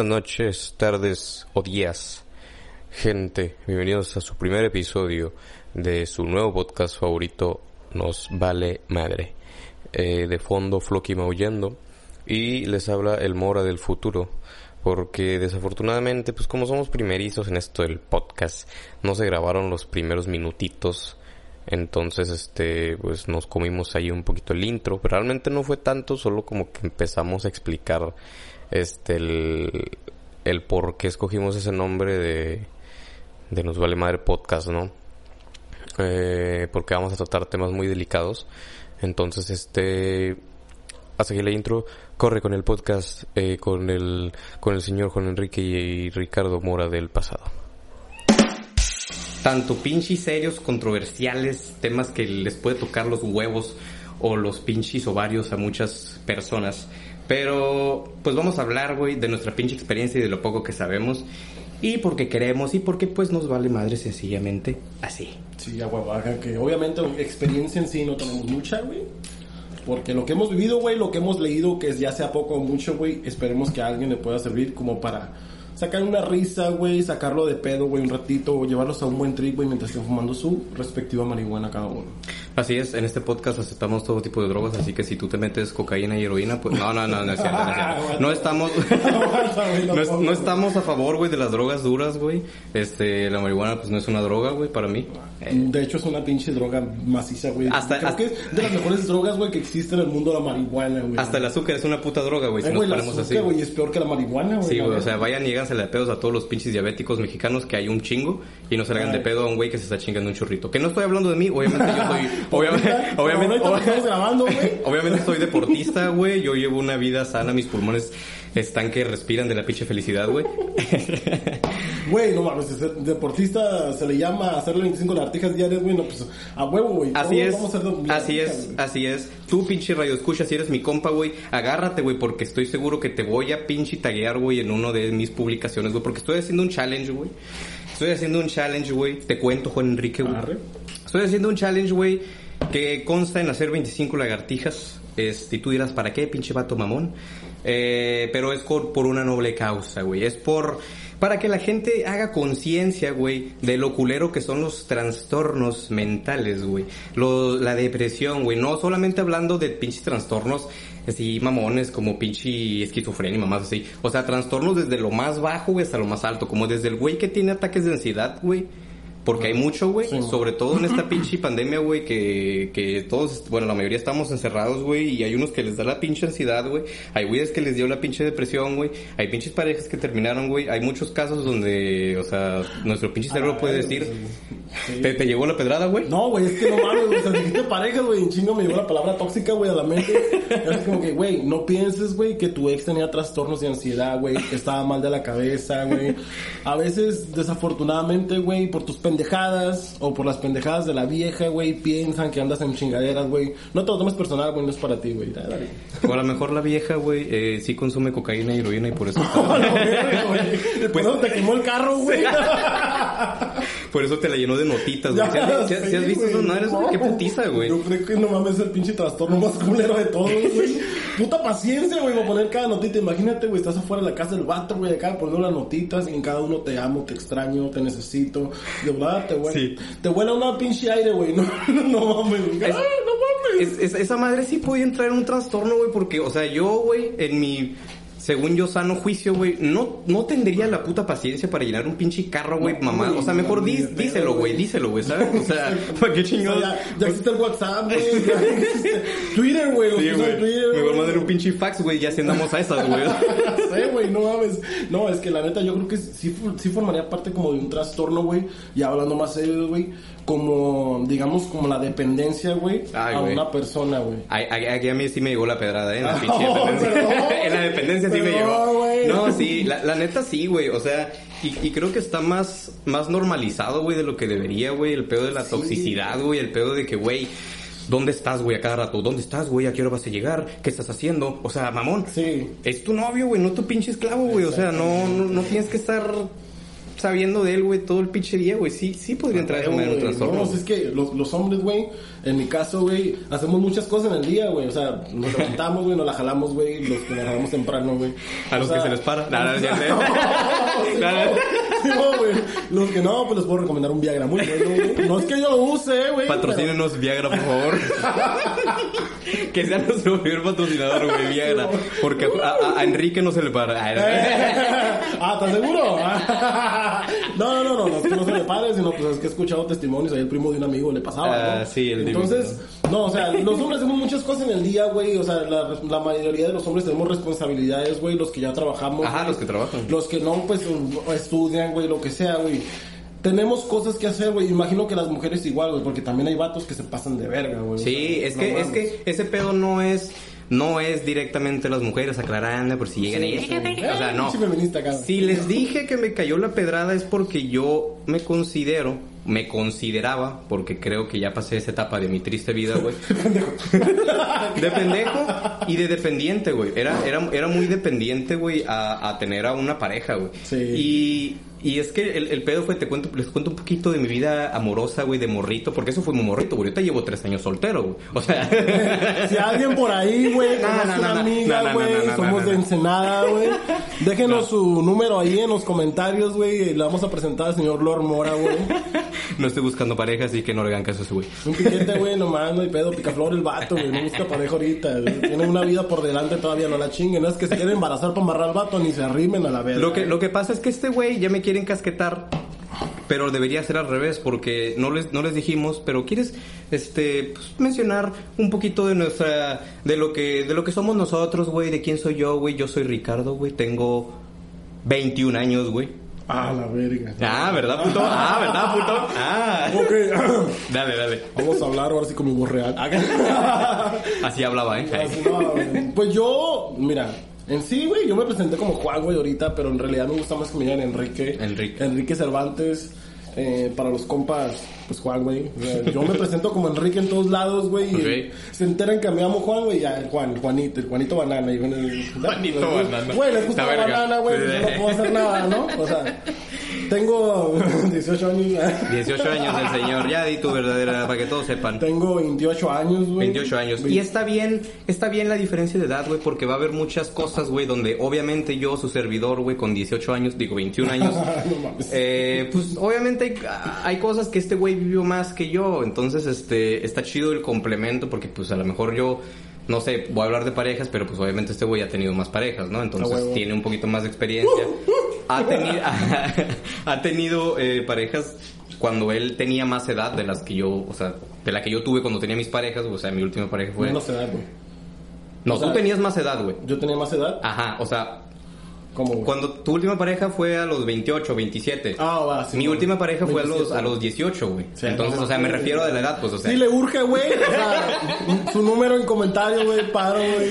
Buenas noches, tardes o días, gente. Bienvenidos a su primer episodio de su nuevo podcast favorito, Nos Vale Madre. Eh, de fondo, Floki maullando. Y les habla el Mora del futuro. Porque desafortunadamente, pues como somos primerizos en esto del podcast, no se grabaron los primeros minutitos. Entonces, este, pues nos comimos ahí un poquito el intro. Pero realmente no fue tanto, solo como que empezamos a explicar este el, el por qué escogimos ese nombre de, de Nos Vale Madre Podcast, ¿no? Eh, porque vamos a tratar temas muy delicados. Entonces, este, hasta aquí la intro, corre con el podcast eh, con el con el señor Juan Enrique y, Ricardo Mora del pasado. Tanto pinches serios, controversiales, temas que les puede tocar los huevos o los pinches ovarios a muchas personas. Pero, pues vamos a hablar, güey, de nuestra pinche experiencia y de lo poco que sabemos. Y porque queremos y porque pues nos vale madre sencillamente así. Sí, agua que obviamente experiencia en sí no tenemos mucha, güey. Porque lo que hemos vivido, güey, lo que hemos leído, que ya sea poco o mucho, güey, esperemos que a alguien le pueda servir como para sacar una risa, güey, sacarlo de pedo, güey, un ratito, o llevarlos a un buen trip, güey, mientras estén fumando su respectiva marihuana cada uno. Así es, en este podcast aceptamos todo tipo de drogas, así que si tú te metes cocaína y heroína, pues no, no, no, no es cierto, no es cierto. No estamos, no, estamos a favor, güey, de las drogas duras, güey. Este, la marihuana, pues no es una droga, güey, para mí. De hecho, es una pinche droga maciza, güey. Hasta, Creo que es de las mejores drogas, güey, que existe en el mundo la marihuana, güey. Hasta el azúcar es una puta droga, güey, si nos ponemos así. güey, es peor que la marihuana, güey. Sí, güey, o sea, vayan y háganse de pedos a todos los pinches diabéticos mexicanos que hay un chingo y no se hagan de pedo a un güey que se está chingando un churrito. Que no estoy hablando de mí, obviamente yo soy... obviamente, obviamente, obviamente soy deportista, güey. Yo llevo una vida sana, mis pulmones están que respiran de la pinche felicidad, güey. Güey, no mames, deportista se le llama hacerle 25 lagartijas diarias, güey, no, pues a huevo, güey. Así es, así es, así es. Tú, pinche radio escucha, si eres mi compa, güey, agárrate, güey, porque estoy seguro que te voy a pinche taguear, güey, en uno de mis publicaciones, güey, porque estoy haciendo un challenge, güey. Estoy haciendo un challenge, güey. Te cuento, Juan Enrique, güey. Estoy haciendo un challenge, güey, que consta en hacer 25 lagartijas. Este, y tú dirás, ¿para qué, pinche vato mamón? Eh, pero es por, una noble causa, güey. Es por para que la gente haga conciencia, güey, de lo culero que son los trastornos mentales, güey. La depresión, güey. No solamente hablando de pinches trastornos así mamones como pinche esquizofrenia y mamás así. O sea, trastornos desde lo más bajo, güey, hasta lo más alto. Como desde el güey que tiene ataques de ansiedad, güey porque hay mucho, güey, sobre todo en esta pinche pandemia, güey, que, que todos, bueno, la mayoría estamos encerrados, güey, y hay unos que les da la pinche ansiedad, güey. Hay güeyes que les dio la pinche depresión, güey. Hay pinches parejas que terminaron, güey. Hay muchos casos donde, o sea, nuestro pinche cerebro puede decir, ¿Te, ¿Te, llegó la pedrada, güey? No, güey, es que no mames, güey. O sea, dijiste parejas, güey. En chingo me llegó la palabra tóxica, güey, a la mente. Es como que, güey, no pienses, güey, que tu ex tenía trastornos de ansiedad, güey. Que estaba mal de la cabeza, güey. A veces, desafortunadamente, güey, por tus pendejadas o por las pendejadas de la vieja, güey, piensan que andas en chingaderas, güey. No te lo tomes personal, güey, no es para ti, güey. O a lo mejor la vieja, güey, eh, sí consume cocaína y heroína y por eso... Está... no, pues, te quemó el carro, güey. por eso te la llenó de notitas, güey. ¿Si, has visto esas madres, güey? Qué putiza, güey. Yo creo que no mames es el pinche trastorno más culero de todos, güey. Puta paciencia, güey, para poner cada notita. Imagínate, güey, estás afuera de la casa del vato, güey, acá poniendo las notitas y en cada uno te amo, te extraño, te necesito. De verdad, te huele. Sí. Te huele una pinche aire, güey. No, no mames, güey. Es, no mames. esa madre sí puede entrar en un trastorno, güey, porque, o sea, yo, güey, en mi según yo, sano juicio, güey, no, no tendría la puta paciencia para llenar un pinche carro, güey, mamá. O sea, mejor díselo, güey, díselo, güey, ¿sabes? O sea, ¿para qué chingados? ya, ya, existe el WhatsApp, güey, Twitter, güey, sí. Twitter, Mejor mandar un pinche fax, güey, ya si andamos a esas, güey. sí, güey, no mames. No, es que la neta yo creo que sí, sí formaría parte como de un trastorno, güey, y hablando más serio, güey, como, digamos, como la dependencia, güey, a una persona, güey. Aquí a mí sí me llegó la pedrada, ¿eh? En la pinche dependencia. en la dependencia sí me llegó. No, sí, la, neta sí, güey. O sea, y, creo que está más, más normalizado, güey, de lo que debería, güey. El pedo de la toxicidad, güey. El pedo de que, güey, ¿Dónde estás, güey, a cada rato? ¿Dónde estás, güey? ¿A qué hora vas a llegar? ¿Qué estás haciendo? O sea, mamón. Sí. Es tu novio, güey, no tu pinche esclavo, güey. O sea, no, no, no tienes que estar sabiendo de él, güey, todo el pinche día, güey, sí, sí podría entrar en un trastorno. No, es que los, los hombres, güey, en mi caso, güey, hacemos muchas cosas en el día, güey. O sea, nos levantamos, güey, nos la jalamos, güey, los que nos jalamos temprano, güey. A los O sea, que se les para. Nada, ya sé. No, güey. Los que no, pues les puedo recomendar un Viagra muy bueno, güey. No es que yo lo use, güey. Patrocínenos Viagra, por favor. que sea nuestro primer patrocinador, güey, Viagra. Porque a, a- a Enrique no se le para. Ah, ¿estás seguro? no, no, no, no, no, se le pare, sino pues es que he escuchado testimonios, ahí el primo de un amigo le pasaba, Ah, ¿no? sí, el Entonces, no, o sea, los hombres hacemos muchas cosas en el día, güey, o sea, la, la mayoría de los hombres tenemos responsabilidades, güey, los que ya trabajamos. Ajá, güey. los que trabajan. Los que no, pues, estudian, güey, lo que sea, güey. Tenemos cosas que hacer, güey. Imagino que las mujeres igual, güey, porque también hay vatos que se pasan de verga, güey. O Sí, sea, es no que, es que ese pedo no es, no es directamente las mujeres aclarando por si llegan Sí, sí. o sea, no. Si les dije que me cayó la pedrada es porque yo me considero, me consideraba, porque creo que ya pasé esa etapa de mi triste vida, güey. de pendejo y de dependiente, güey. Era, era, era muy dependiente, güey, a, a tener a una pareja, güey. Sí. Y, y es que el, el pedo fue, te cuento, les cuento un poquito de mi vida amorosa, güey, de morrito, porque eso fue muy morrito, güey. Ahorita llevo tres años soltero, güey. O sea... Si alguien por ahí, güey, No, conoce no, una amiga, güey, somos de. Ensenada, güey. Déjenos su número ahí en los comentarios, güey, y le vamos a presentar al señor Lord Mora, güey. no estoy buscando pareja, así que no le hagan caso a ese güey. Un piquete, güey, nomás, no hay pedo, picaflor el vato, güey, no busca pareja ahorita. güey. Tiene una vida por delante todavía, no la chinguen. No es que se quieren embarazar para amarrar al vato, ni se arrimen a la verga. Lo que, lo que pasa es que este güey ya me quiere encasquetar, pero debería ser al revés, porque no les, no les dijimos, pero quieres este pues, mencionar un poquito de nuestra, de lo que, de lo que somos nosotros, güey, de quién soy yo, güey. Yo soy Ricardo, güey, tengo 21 años, güey. Ah, la verga. Ah, ¿verdad, puto? Ah, ¿verdad, puto? Ah. Ok, Dale, dale. vamos a hablar ahora sí como voz real. Así hablaba, ¿eh? Así no, güey. Pues yo, mira, en sí, güey, yo me presenté como Juan, güey, ahorita, pero en realidad me gusta más que me digan Enrique. Enrique. Enrique Cervantes. eh, para los compas, pues Juan, güey. O sea, Yo me presento como Enrique en todos lados, güey. y Ok. Se enteran que me llamo Juan, güey. Ya, el Juan, el Juanito, el Juanito Banana. Y el, Juanito Banana. Güey, les gusta La la verga. banana, güey. Pues no puedo hacer nada, ¿no? O sea, tengo 18 años. 18 años el señor, ya di tu verdadera, para que todos sepan. Tengo 28 años, güey. 28 años. Y está bien, está bien la diferencia de edad, güey, porque va a haber muchas cosas, güey, donde obviamente yo, su servidor, güey, con 18 años, digo 21 años, No mames. eh, pues obviamente hay, hay cosas que este güey vivió más que yo, entonces este está chido el complemento porque pues a lo mejor yo no sé, voy a hablar de parejas, pero pues obviamente este güey ha tenido más parejas, ¿no? Entonces tiene un poquito más de experiencia. Ha tenido, ha tenido eh, parejas cuando él tenía más edad de las que yo, o sea, de la que yo tuve cuando tenía mis parejas, o sea, mi última pareja fue... Güey. No, o sea- tú tenías más edad, güey. Yo tenía más edad. Ajá, o sea, güey? cuando tu última pareja fue a los 28, 27. Ah, va, sí. Mi güey. última pareja fue a los, 27. a los 18, güey. Sí, Entonces, no, o sea, me refiero a la edad, pues, o sea. Sí le urge, güey. O sea, su número en comentarios, güey, paro, güey.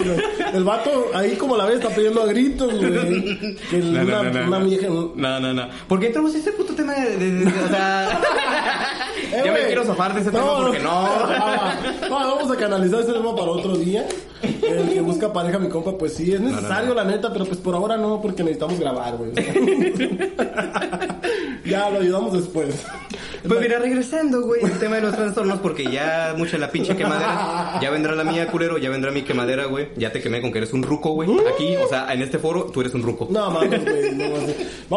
El vato ahí como la ves está pidiendo a gritos, güey. Que No, una, no, no, una no. vieja... No, no, no. ¿Por qué entramos en ese puto tema de, de- de- de- o sea... Eh, me quiero zafar de ese tema porque no. Ah, no, vamos a canalizar ese tema para otro día. El que busca pareja, mi compa, pues sí, es necesario, la neta, pero pues por ahora no, porque necesitamos grabar, güey. ya lo ayudamos después. Pues mira, regresando, güey, el tema de los trastornos, porque ya mucha la pinche quemadera. Ya vendrá la mía, culero, ya vendrá mi quemadera, güey. Ya te quemé con que eres un ruco, güey. Aquí, o sea, en este foro, tú eres un ruco. No mames, güey. No.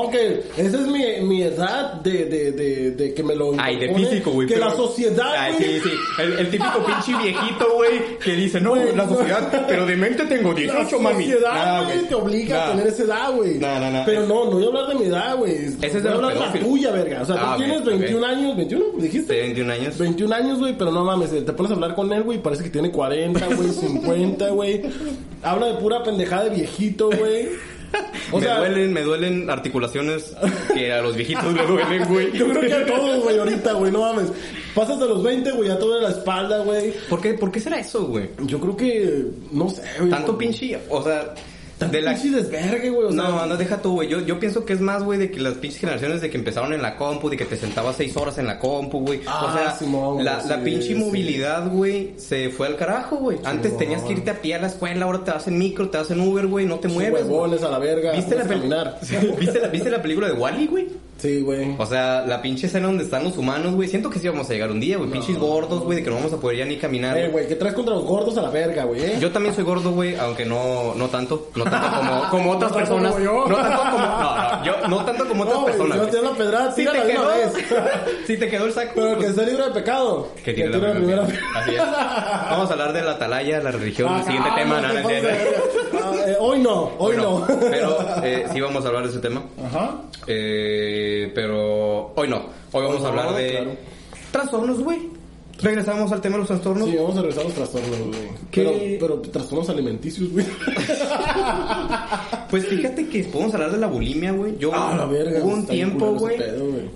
Aunque esa es mi, mi edad de, de, de, de que me lo. Ay, de impone, físico, güey. Que pero- la sociedad, Ay, güey. sí, sí. El, el típico pinche viejito, güey, que dice, no, Güey, la no. sociedad, pero de mente tengo La 18, mami. sociedad, Nah, güey, te obliga a Nah. tener esa edad, güey. No, no, no. Pero no, no voy a hablar de mi edad, güey. Ese es de Voy a los hablar de la tuya, verga. O sea, Ah, tú ok, tienes ok. 21 años, 21, dijiste. De 21 años. 21 años, güey, pero no mames, te pones a hablar con él, güey, parece que tiene 40, güey, 50, güey. Habla de pura pendejada de viejito, güey. O me sea, duelen, me duelen articulaciones que a los viejitos le duelen, güey. yo creo que a todos, güey, ahorita, güey, no mames. Pasas de los 20, güey, ya te duele la espalda, güey. ¿Por qué, ¿Por qué será eso, güey? Yo creo que, no sé, güey. Tanto pinche, o sea, de la... pinche desvergue, güey, o sea. No, no, deja tú, güey. Yo, yo pienso que es más, güey, de que las pinches generaciones de que empezaron en la compu, de que te sentabas seis horas en la compu, güey. Ah, o sea, Simón, la, sí, la pinche sí. movilidad, güey, se fue al carajo, güey. Antes tenías que irte a pie a la escuela, ahora te vas en micro, te vas en Uber, güey, no te mueves. huevones a la verga. ¿Viste la, a. ¿Viste, la, ¿Viste la película de Wally, güey? Sí, güey. O sea, la pinche escena donde están los humanos, güey. Siento que sí vamos a llegar un día, güey. Pinches gordos, güey, de que no vamos a poder ya ni caminar. Eh, güey, ¿qué traes contra los gordos a la verga, güey? eh? Yo también soy gordo, güey, aunque no, no tanto. No tanto como, como otras No tanto personas. como yo. No tanto como. No, no, yo, no tanto como otras No, personas. yo doy la pedrada, tírala te quedó, vez. si te quedó el saco. Pero que pues, esté libre de pecado. que tire la tire primera. primera. Así es. Vamos a hablar de la atalaya, la religión, Ah, el siguiente ah, tema. verga. Ah, eh, hoy no, hoy Bueno, no. Pero eh, sí vamos a hablar de ese tema. Ajá. Eh, pero hoy no. Hoy vamos a hablar de claro. trastornos, güey. Regresamos al tema de los trastornos. Sí, vamos a regresar a los trastornos, güey. ¿Qué? Pero, pero trastornos alimenticios, güey. Pues fíjate que podemos hablar de la bulimia, güey. Yo Ah, la verga, hubo un tiempo, güey.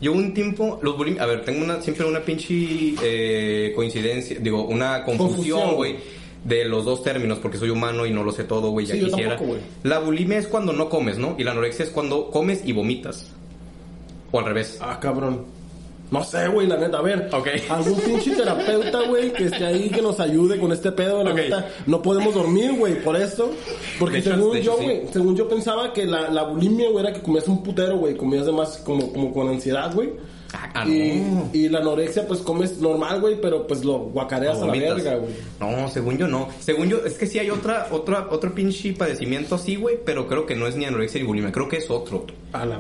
Yo hubo un tiempo, los bulim, a ver, tengo una siempre una pinche eh, coincidencia, digo, una confusión, güey, de los dos términos porque soy humano y no lo sé todo, güey, ya Sí, yo quisiera. tampoco, la bulimia es cuando no comes, ¿no? Y la anorexia es cuando comes y vomitas. O al revés. Ah, cabrón. No sé, güey, la neta, a ver. Ok. Algún pinche terapeuta, güey, que esté ahí, que nos ayude con este pedo, la neta. No podemos dormir, güey, por esto. Porque hecho, según yo, sí. güey, según yo pensaba que la, la bulimia, güey, era que comías un putero, güey. Comías además como, como con ansiedad, güey. Ah, y, no. y la anorexia, pues comes normal, güey, pero pues lo guacareas a la verga, güey. No, según yo no. Según yo, es que sí hay otra, otra, otro pinche padecimiento así, güey, pero creo que no es ni anorexia ni bulimia, creo que es otro.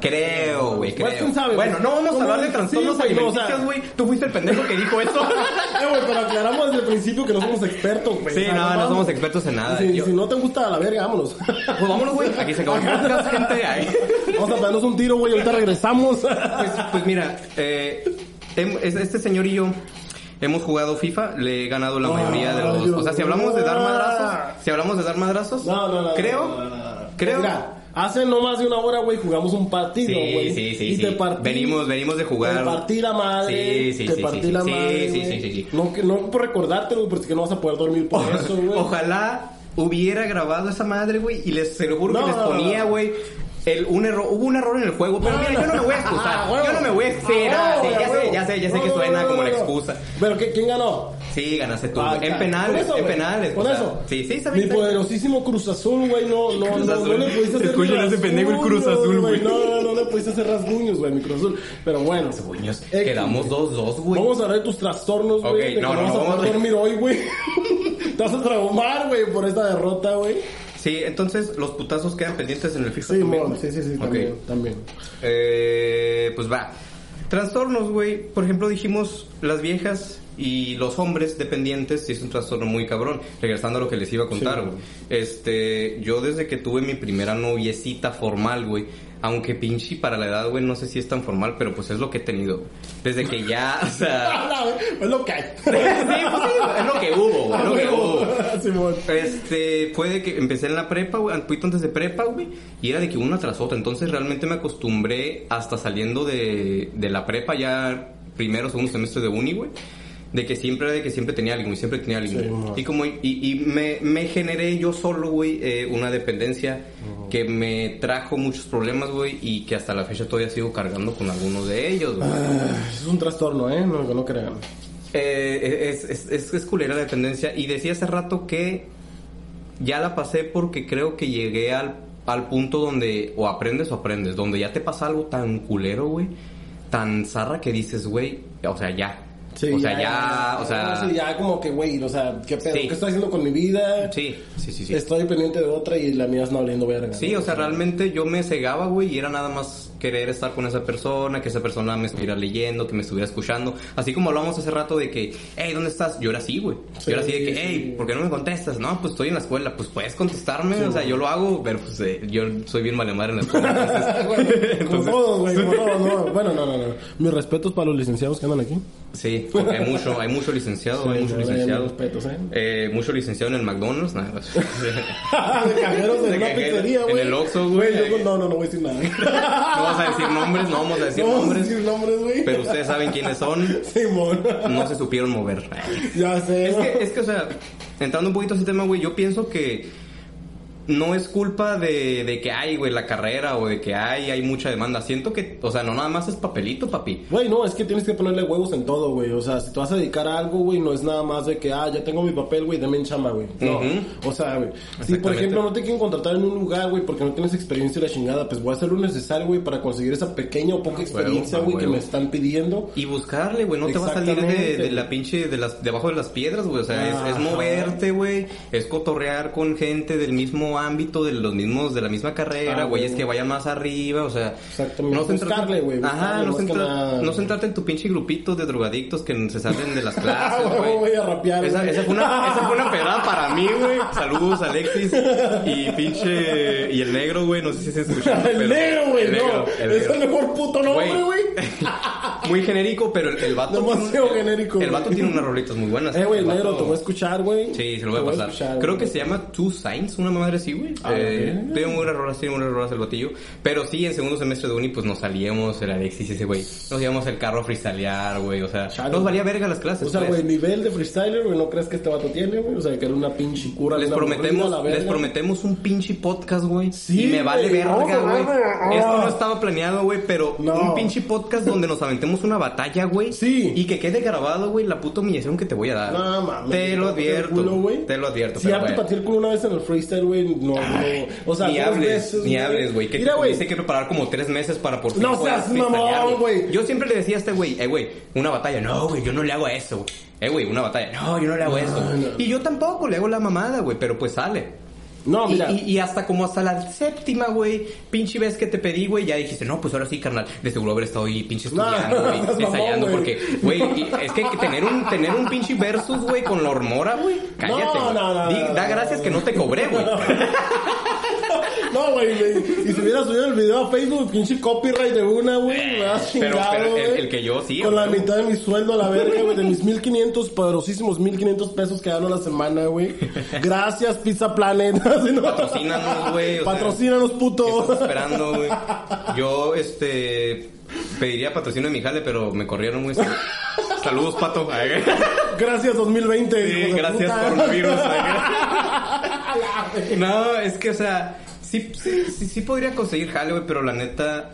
Creo, güey, Pues, creo. ¿quién sabe, bueno, no vamos a ¿Cómo hablar de trastornos Sí, güey, no, o sea- alimenticios, güey. Tú fuiste el pendejo que dijo eso. Eh, güey, pero aclaramos desde el principio que no somos expertos, güey. Sí, no, no somos expertos en nada. Si, Yo- si no te gusta la verga, vámonos. Pues vámonos, güey. Aquí se acabó el podcast, gente. Ay. Vamos a pegarnos un tiro, güey, ahorita regresamos. Pues, pues mira, eh, este señor y yo hemos jugado FIFA, le he ganado la mayoría de los... O sea, si hablamos de dar ah. madrazos, si hablamos de dar madrazos, No, no, no. creo, creo... Mira, hace no más de una hora, güey, jugamos un partido, güey. sí, sí, y sí. te partí. Venimos- venimos de jugar. Te partí la madre. Sí, sí, te partí la madre. sí, sí, sí, sí. No, no por recordártelo, güey, porque no vas a poder dormir por eso, güey. Ojalá hubiera grabado esa madre, güey, y les se lo juro No, que les ponía, güey. El, un error, hubo un error en el juego, pero No, mira, no. yo no me voy a excusar. Ah, yo no me voy a excusar. Ah, sí, ya sé, ya sé, ya sé No, que no, suena no, como la excusa. Pero ¿qué- ¿quién ganó? Sí, ganaste tú. Ah, en penales, eso, en penales. Con eso. Sí, sí, está Mi poderosísimo Cruz Azul, güey, no, no, Cruz no, Azul. no le pudiste hacer Escuchen ese pendejo, el Cruz rasguños, Azul, güey. No, no, no le pudiste hacer rasguños, güey, mi Cruz Azul. Pero bueno. X, Quedamos güey. 2-2, güey. Vamos a hablar de tus trastornos, güey. Ok, no, no, vamos a- dormir hoy, güey. Te vas a traumar, güey, por esta derrota, güey. Sí, entonces los putazos quedan pendientes en el FIFA. Sí, también, sí, sí, sí, también, también. Eh, pues va. Trastornos, güey. Por ejemplo, dijimos las viejas y los hombres dependientes, sí es un trastorno muy cabrón. Regresando a lo que les iba a contar, Sí. güey. Este, yo desde que tuve mi primera noviecita formal, güey. Aunque pinche para la edad, güey, no sé si es tan formal, pero pues es lo que he tenido. Desde que ya, o sea... Ah, no, es lo que hay. sí, pues sí, es lo que hubo, güey, es lo que hubo. Simón. Este, fue de que empecé en la prepa, güey, un poquito antes de prepa, güey, y era de que una tras otra. Entonces realmente me acostumbré hasta saliendo de, de la prepa, ya primero, segundo semestre de uni, güey. De que siempre, de que siempre tenía alguien, y siempre tenía alguien. Sí, y como, y, y me, me generé yo solo, güey, eh, una dependencia que me trajo muchos problemas, güey, y que hasta la fecha todavía sigo cargando con algunos de ellos, güey. Ah, es un trastorno, ¿eh? No, no crean. Eh, es, es, es, es culera la dependencia. Y decía hace rato que ya la pasé porque creo que llegué al, al punto donde o aprendes o aprendes. Donde ya te pasa algo tan culero, güey. Tan zarra que dices, güey, o sea, ya. Sí, o sea, ya, o sea... Ya como que, güey, o sea, ¿qué pedo? Sí. ¿Qué estoy haciendo con mi vida? Sí, sí, sí, sí. Estoy pendiente de otra y la mía es no valiendo verga. Sí, ¿no? o sea, realmente yo me cegaba, güey, y era nada más querer estar con esa persona, que esa persona me estuviera leyendo, que me estuviera escuchando. Así como hablábamos hace rato de que, hey, ¿dónde estás? Yo era así, güey. Sí, yo era así de que, hey, ¿por qué no me contestas? No, pues estoy en la escuela. Pues puedes contestarme, o sea, yo lo hago, pero pues eh, yo soy bien malemar en la escuela. Bueno, entonces- como güey, como todos, no. Bueno, no, no, no. Mis respetos para los licenciados que andan aquí. Sí, porque hay mucho, hay mucho licenciado, Sí, hay mucho licenciado. respetos, ¿eh? Eh, mucho licenciado en el McDonald's, nada más. de cajeros de, De una pizzería, en güey. el Oxxo, güey. no, no, no voy a decir nada. No vamos a decir nombres, no vamos a decir no vamos a nombres, decir nombres, güey. pero ustedes saben quiénes son. Simón. no se supieron mover. ya sé. Es que, es que, o sea, entrando un poquito a ese tema, güey, yo pienso que no es culpa de, de que hay, güey, la carrera o de que hay, hay mucha demanda. Siento que, o sea, no nada más es papelito, papi. Güey, no, es que tienes que ponerle huevos en todo, güey. O sea, si te vas a dedicar a algo, güey, no es nada más de que, ah, ya tengo mi papel, güey, dame en chamba, güey. No. O sea, güey. Si, por ejemplo, no te quieren contratar en un lugar, güey, porque no tienes experiencia y la chingada, pues voy a hacer lo necesario, güey, para conseguir esa pequeña o poca experiencia, a güey, que me están pidiendo. Y buscarle, güey, no te va a salir de, de la pinche, de las, debajo de las piedras, güey. O sea, es, es moverte, güey. Es cotorrear con gente del mismo ámbito, de los mismos, de la misma carrera, Ah, güey. güey. Es que vayan más arriba, o sea. Exactamente. centrarte- Buscarle, güey, Ajá, no, centra- no centrarte en tu pinche grupito de drogadictos que se salen de las clases, güey. voy a rapear, Esa, fue una, esa fue una pedrada para mí, güey. Saludos, Alexis. Y pinche. Y el negro, güey. No sé si se escucha. el negro, güey, no. el Es negro. el mejor puto nombre, güey. Muy genérico, pero el, el vato. Demasiado tiene- genérico, El vato tiene unas rolitas muy buenas. Eh, güey, El negro, vato- te voy a escuchar, güey. Sí, se lo voy a pasar. escuchar, Creo que se llama Two Signs, una madre así, güey. Ah, eh, ok. tiene muy buenas rolas, buenas rolas el batillo. Pero sí, en segundo semestre de uni, pues nos salíamos, el Alexis ese güey. Nos íbamos el carro a freestylear, güey. O sea, nos valía verga las clases. O sea, pues. güey, nivel de freestyler, güey, ¿no crees que este vato tiene, güey? O sea, que era una pinche cura. Les prometemos, la les prometemos un pinche podcast, güey. Sí, y me vale verga, güey. no, no. Esto no estaba planeado, güey, pero No. un pinche podcast donde nos aventemos una batalla, güey. Sí. Y que quede grabado, güey, la puta humillación que te voy a dar. No, mames. Te lo advierto. culo, te lo advierto. Si pero ya te bueno. el culo una vez en el freestyle, güey, no, no. O sea, ni hables, veces, ni hables, güey. Que Mira, güey. tuviste que preparar como tres meses para por fin No seas mamón, güey. Yo siempre le decía a este güey, eh, güey, una batalla. No, güey, yo no le hago eso. Eh, güey, una batalla. No, yo no le hago eso. no. Y yo tampoco le hago la mamada, güey, pero pues sale. No, mira. Y, y hasta como hasta la séptima, güey, pinche vez que te pedí, güey, ya dijiste, no, pues ahora sí, carnal, de seguro haber estado ahí pinche estudiando, güey, no ensayando, porque, güey, y es que tener un, tener un pinche versus, güey, con la hormora, güey, cállate, Di- Da gracias que no te cobré, güey. No, güey. Y si hubiera subido el video a Facebook, pinche copyright de una, güey, me has Pero, chingado, pero el, güey. el que yo sí, Con la güey. mitad de mi sueldo a la verga, güey, de mis 1500, poderosísimos 1500 pesos que gano a la semana, güey. Gracias, Pizza Planet. ¿No? Patrocínanos, güey. sea, Patrocínanos, ¿qué puto. estás esperando, güey? Yo, este, pediría patrocinio de mi jale, pero me corrieron, güey. Saludos, pato. Ay, Gracias, 2020. Sí, gracias puta. coronavirus. ay. No, es que, o sea, sí, sí, sí, sí podría conseguir jale, güey, pero la neta...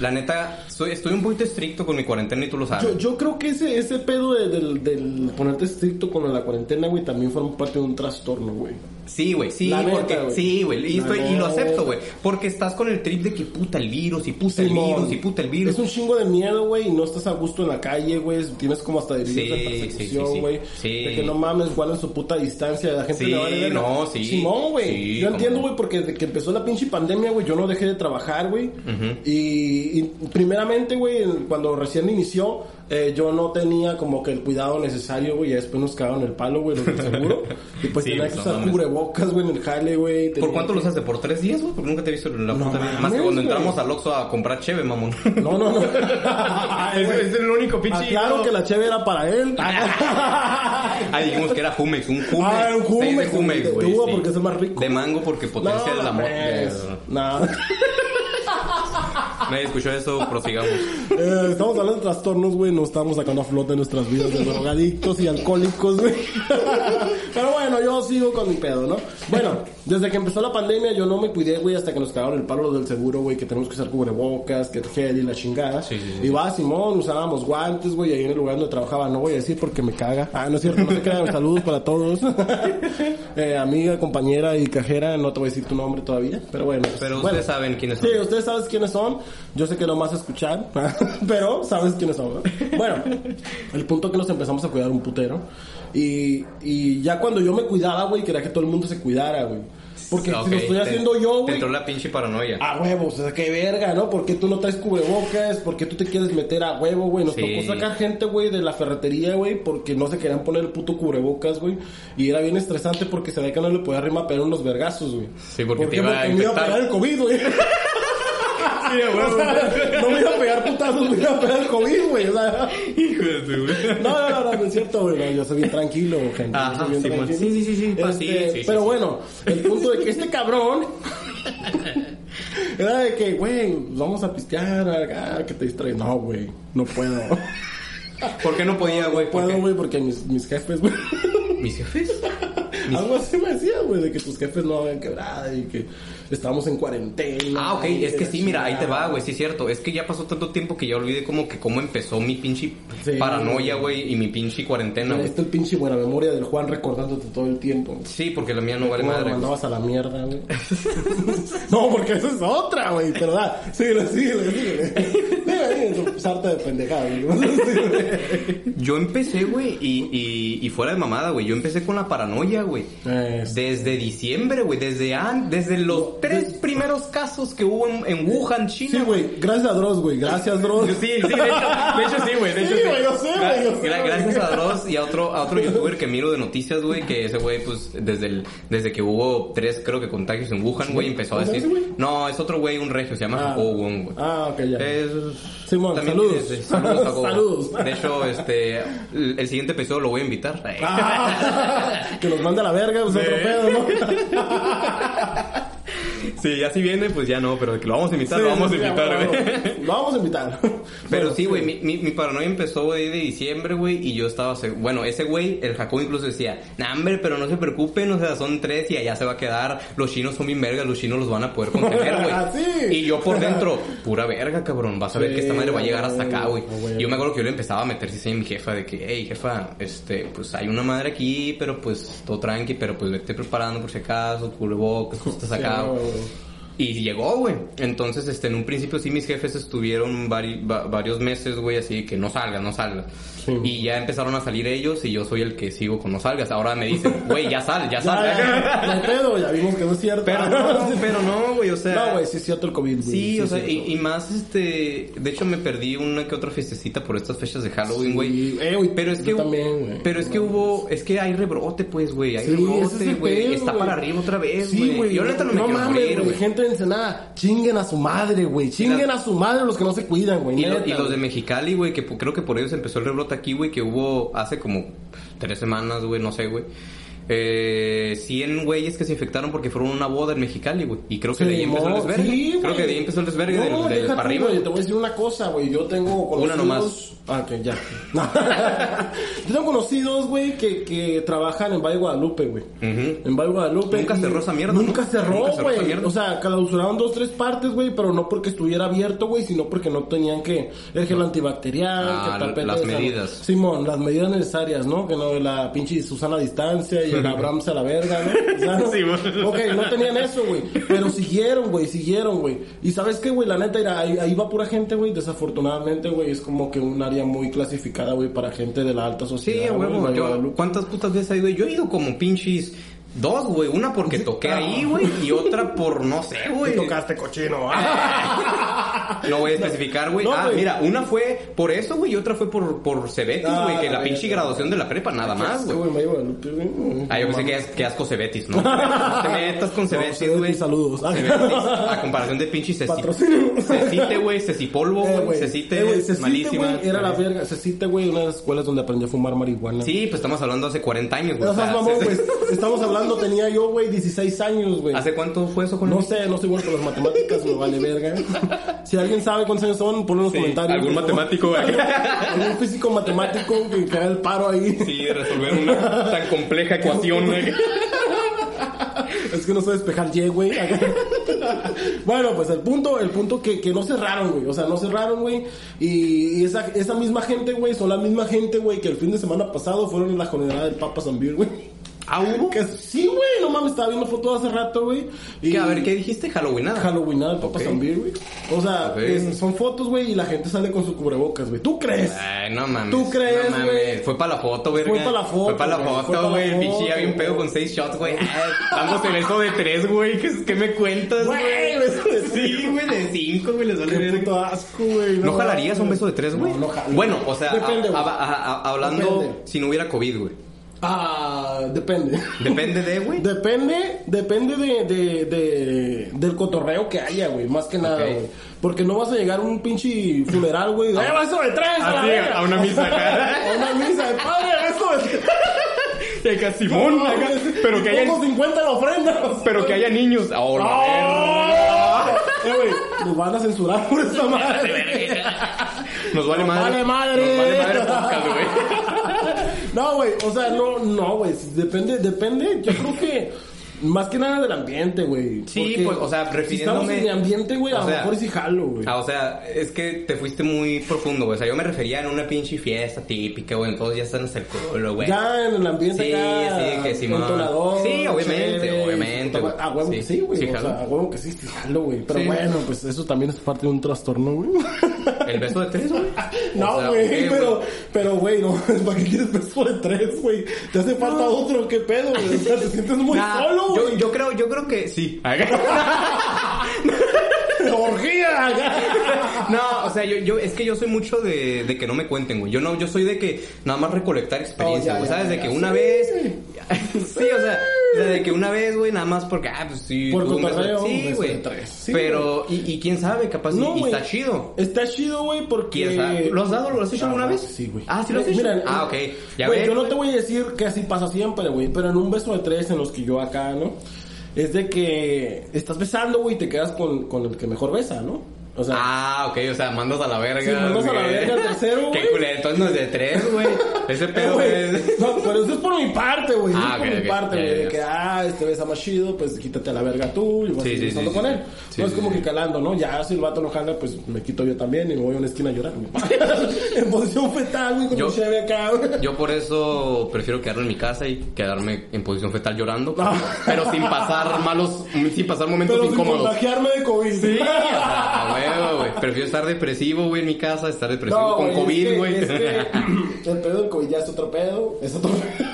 La neta, soy, estoy un poquito estricto con mi cuarentena y tú lo sabes. Yo, yo creo que ese, ese pedo de- del, del ponerte estricto con la cuarentena, güey, también forma parte de un trastorno, güey. Sí, güey, sí, La neta, porque sí, güey, y, estoy- y lo acepto, güey, porque estás con el trip de que puta el virus y puta el Simón. virus y puta el virus. Es un chingo de miedo, güey, y no estás a gusto en la calle, güey. Tienes como hasta de sí, persecución, sí. güey. Sí. De que no mames, guarden su puta distancia. La gente le vale verga. no, sí. Simón, güey. Yo entiendo, güey, porque desde que empezó la pinche pandemia, güey, yo no dejé de trabajar, güey. y, y primeramente, güey, cuando recién inició, eh, yo no tenía como que el cuidado necesario, güey. Y después nos cagaron el palo, güey, del seguro. y pues Sí, tenía que usar cubrebocas, güey, en el jale, güey. ¿Por cuánto que- los hace? ¿Por tres días, güey? Porque nunca te he visto en la No puta Más que cuando entramos al Oxxo a comprar cheve, mamón. No, no, no. es, es el único pinche... Aclaro que la cheve era para él. Ah, dijimos que era Jumex, un Jumex. Ah, un Jumex, de Jumex, de güey. uva sí. porque es el más rico. De mango porque potencia no, la mo- mames. Nadie escuchó eso, prosigamos. Eh, estamos hablando de trastornos, güey. No estamos sacando a flote nuestras vidas de drogadictos y alcohólicos, güey. Pero bueno, yo sigo con mi pedo, ¿no? Bueno, desde que empezó la pandemia yo no me cuidé, güey, hasta que nos cagaron el palo del seguro, güey, que tenemos que usar cubrebocas, que el gel y la chingada. Sí, sí, sí. Y va, Simón, usábamos guantes, güey, ahí en el lugar donde trabajaba. No voy a decir porque me caga. Ah, no es cierto, no se crean. Saludos para todos. Eh, amiga, compañera y cajera, no te voy a decir tu nombre todavía, pero bueno. Pero bueno. ustedes saben quiénes son. Sí, ustedes saben quiénes son. Yo sé que no más escuchar, pero sabes quiénes. ¿no? Bueno, el punto que nos empezamos a cuidar un putero. Y, y ya cuando yo me cuidaba, güey, quería que todo el mundo se cuidara, güey. Porque Ok, si lo estoy te- haciendo yo, Te güey. entró la pinche paranoia. A huevos, o sea, qué verga, ¿no? ¿Por qué tú no traes cubrebocas? ¿Por qué tú te quieres meter a huevo, güey? Nos Sí. tocó sacar gente, güey, de la ferretería, güey, porque no se querían poner el puto cubrebocas, güey. Y era bien estresante porque se veía que no le podía arrimar pegar unos vergazos, güey. Sí, porque ¿Por te iba a Porque me iba a infectar. pegar el COVID, güey. Sí, a huevo. O sea, no me iba a pegar putazos, me iba a pegar el COVID, güey. O sea, Hijo de tu, güey. no, no, no, no es cierto, güey. no, yo soy bien tranquilo, gente. yo Ajá, soy bien Simón. tranquilo. Sí, sí, sí, sí, pues Este, sí, sí, pero bueno, el punto de que este cabrón era de que, güey, vamos a pistear, ah, que te distraes. No, güey, no puedo. ¿Por qué no podía, güey? No ¿Por puedo, güey, porque mis, mis jefes, güey. ¿Mis jefes? Algo así me decía, güey, de que tus jefes no habían quebrado y que estábamos en cuarentena. Ah, ok, es que sí, mira, ahí te va, güey, sí es cierto. Es que ya pasó tanto tiempo que ya olvidé como que cómo empezó mi pinche Sí. paranoia, güey, y mi pinche cuarentena, está el pinche buena memoria del Juan recordándote todo el tiempo. Sí, porque la mía no vale ¿Cómo lo madre. güey. mandabas a la mierda, güey? no, porque esa es otra, güey. Dime, dime, tu sarta de pendejada. Yo empecé, güey, y, y, y fuera de mamada, güey, yo empecé con la paranoia, güey. Es- Desde diciembre, güey, desde, an- desde los tres primeros casos que hubo en, en Wuhan, China. Sí, güey. Gracias a Dross, güey. Gracias, Dross. Sí, sí, de hecho, de hecho sí, güey, de hecho Sí, güey, yo sé, güey, yo sé. Gracias a Dross y a otro, a otro youtuber que miro de noticias, güey, que ese güey, pues, desde el, desde que hubo tres, creo que contagios en Wuhan, güey, empezó a ¿Cómo se decir, no, es otro güey, un regio, se llama Ah. Jacobo Wong, güey. Ah, ok, ya. Es... Simón, también saludos. tiene- saludos, Jacobo. Saludos. De hecho, este, el, el siguiente episodio lo voy a invitar. Ah, que nos manda a la verga, pues otro pedo, ¿no? Sí, ya si viene, pues ya no, pero que lo vamos a invitar, Sí, lo vamos a sí, invitar, güey. Lo vamos a invitar. Pero Bueno, sí, güey, mi, mi, mi paranoia empezó güey, de diciembre, güey, y yo estaba... Bueno, ese güey, el Jacob incluso decía, nah, hombre, pero no se preocupen, o sea, son tres y allá se va a quedar, los chinos son bien vergas, los chinos los van a poder contener, güey. Ah, sí. Y yo por dentro, pura verga, cabrón, vas a ver Sí, que esta madre va a llegar hasta acá, güey. yo me acuerdo que yo le empezaba a meter así a mi jefa de que, hey, jefa, este, pues hay una madre aquí, pero pues todo tranqui, pero pues vete preparando por si acaso, cubrebocas, cosas acá, Güey. Y llegó, güey. Entonces, este, en un principio sí mis jefes estuvieron vari- va- varios meses, güey, así que no salgas, no salgas. Sí. Y ya empezaron a salir ellos y yo soy el que sigo con no salgas. Ahora me dicen, güey, ya sal, ya Ya, sal. ya, no hay pedo, ya vimos que no es cierto. pero no, pero no, güey, o sea. No, güey, sí es cierto el COVID, güey. Sí, o es sea, y, y más, este, de hecho me perdí una que otra fiestecita por estas fechas de Halloween, güey. Sí, eh, güey, pero es que, también, güey. pero es que hubo, es que hay rebrote, pues, güey, hay Sí, es rebrote, güey, pedo, está güey. para arriba otra vez, Sí, güey. güey. Yo neta no me quiero mames, morir, güey. güey. Gente de Ensenada, chinguen a su madre, güey. Chinguen a su madre los que no se cuidan, güey. Y, lo- y los de. Mexicali, güey, que creo que por ellos empezó el rebrote aquí, güey, que hubo hace como tres semanas, güey, no sé, güey. Eh, 100 güeyes que se infectaron porque fueron a una boda en Mexicali, güey. Y creo que de ahí empezó el desvergue. sí, creo que de ahí empezó el desvergue No, del, para arriba. güey, Te voy a decir una cosa, güey. Yo tengo conocidos... Una nomás. Ah, ok, ya. Yo tengo conocidos, güey, que, que trabajan en Valle Guadalupe, güey. En Valle Guadalupe. Nunca cerró esa mierda, Nunca ¿no? cerró, güey. O sea, clausuraron dos, tres partes, güey, pero no porque estuviera abierto, güey, sino porque no tenían que el gel antibacterial, Ah, que papel las medidas. Simón, las medidas necesarias, ¿no? Que no la pinche Susana a distancia y el Abrams a la verga, ¿no? Simón. Ok, no tenían eso, güey. Pero siguieron, güey, siguieron, güey. Y sabes qué, güey, la neta, era, ahí, ahí va pura gente, güey. Desafortunadamente, güey, es como que un área muy clasificada, güey, para gente de la alta Sí, sociedad. a güey. ¿Cuántas putas veces he ido? Yo he ido como pinches dos, güey. Una porque toqué ahí, güey. Y otra por no sé, güey. tocaste cochino. ah. No voy a especificar, güey. No, ah, mira, una fue por eso, güey, y otra fue por, por Cebetis, Ah, güey, que la la pinche graduación de la prepa, nada más, güey. Ah, yo pensé que, que asco Cebetis, ¿no? No te metas con Cebetis, güey. saludos. Cebetis, a comparación de pinche. Cecite, güey, Cecipolvo, Eh, güey. Cecite, eh, güey, Cecite, malísima. era la verga. Cecite, güey, una de las escuelas donde aprendí a fumar marihuana. Sí, pues estamos hablando hace 40 años, güey. Estamos hablando, tenía yo, güey, 16 años, güey. ¿Hace cuánto fue eso con No sé, no soy bueno con las matemáticas, me vale verga. Si alguien sabe cuántos años son, ponlo en los Sí, comentarios. algún matemático, algún físico matemático que, que haga el paro ahí. Sí, resolver una tan compleja ecuación, güey. Es que no sé despejar Y, güey. bueno, pues el punto, el punto que, que no cerraron, güey. O sea, no cerraron, güey. Y, y esa, esa misma gente, güey, son la misma gente, güey, que el fin de semana pasado fueron en la jornada del Papa Zambir, güey. ¿Ah, hubo? Que sí, güey, no mames, estaba viendo fotos hace rato, güey. Y. A ver, ¿qué dijiste? Halloween nada. Halloween del Papa Ok. Zambir, güey. O sea, es- son fotos, güey, y la gente sale con su cubrebocas, güey. ¿Tú crees? Ay, no mames. ¿Tú crees, No mames. güey? Fue para la foto, güey. Fue pa' la foto, Fue para la foto, güey. El pinche ya bien pedo con seis shots, güey. Ay, Dándose beso de tres, güey. ¿Qué, qué me cuentas, Güey, beso de Sí, güey, de cinco, güey. Les vale puto asco, güey. ¿No jalarías un beso de tres, güey? No, no jalo. Bueno, o sea, Depende, a- güey. a- a- a- hablando Depende. si no hubiera COVID, güey. Ah, depende. Depende de, güey. Depende, depende de, de, de- del cotorreo que haya, güey, más que nada, güey. Porque no vas a llegar a un pinche funeral, güey. ¡Eh, beso de tres! a la verga! a una misa acá. a una misa de padre, tres. De que Simón, No, acá, pero que haya, pongo 50 en la ofrenda. pero que haya niños. Ahora, ¡Oh! Eh, güey, nos van a censurar por esa madre. Nos vale Nos madre. vale madre. Nos vale madre el podcast, güey. No, güey, o sea, no, no, güey, depende, depende, yo creo que más que nada del ambiente, güey. Sí, pues, o sea, Si refiriéndome... estamos en el ambiente, güey, a lo mejor sí jalo, güey. Ah, o sea, es que te fuiste muy profundo, güey. O sea, yo me refería en una pinche fiesta típica, güey. Entonces ya están hasta el culo, güey. Ya en el ambiente Sí, acá. sí, que Simón. entonador, Sí, obviamente, chévere, obviamente, güey. A huevo que Sí, sí, güey. sí, o sea, a huevo que sí, sí, jalo, güey. Pero Sí. bueno, pues eso también es parte de un trastorno, güey. El beso de tres, güey. No, güey, ¿qué, pero, pero, güey, no, ¿para qué quieres beso de tres, güey? Te hace falta otro, ¿qué pedo, güey? O sea, te sientes muy Nah, solo, yo, güey. yo creo, yo creo que sí. ¡Orgía! No, o sea, yo, yo, es que yo soy mucho de, de que no me cuenten, güey. Yo no, yo soy de que nada más recolectar experiencia, Oh, ya, güey. ya, ¿Sabes? De que sí. una vez. Sí, o sea, o sea, de que una vez, güey, nada más porque, ah, pues sí. Por beso- cotorreo, Sí, güey. Sí, Pero, y, y quién sabe, capaz, y- y, güey. está chido. Está chido, güey, porque... ¿Lo has dado? ¿Lo has hecho Ah, alguna vez? Sí, güey. Ah, ¿sí lo has hecho? Mira, Ah, ok. Ya güey, yo no te voy a decir que así pasa siempre, güey, pero en un beso de tres en los que yo acá, ¿no? Es de que estás besando, güey, y te quedas con, con el que mejor besa, ¿no? O sea, Ah, ok, o sea, mandas a la verga. Sí, mandas a la güey. verga al tercero, Qué güey. culero, entonces no es de tres, güey. Ese Eh, pedo güey, es... No, pero eso es por mi parte, güey. Ah, por mi parte, güey. De que, ah, este besa más chido, pues quítate a la verga tú y vas Sí, a sí, sí, con él. No es como que calando, ¿no? Ya si el vato no jala, pues me quito yo también y me voy a una esquina a llorar. güey. en posición fetal, güey, con Yo- mi acá, güey. Yo por eso prefiero quedarme en mi casa y quedarme en posición fetal llorando. No. Pero sin pasar malos, sin pasar momentos Pero sin incómodos. contagiarme de COVID. Sí, o sea, a huevo, güey. Prefiero estar depresivo, güey, en mi casa, estar depresivo No, con COVID, es que- güey. Es que el pedo del COVID ya es otro pedo. Es otro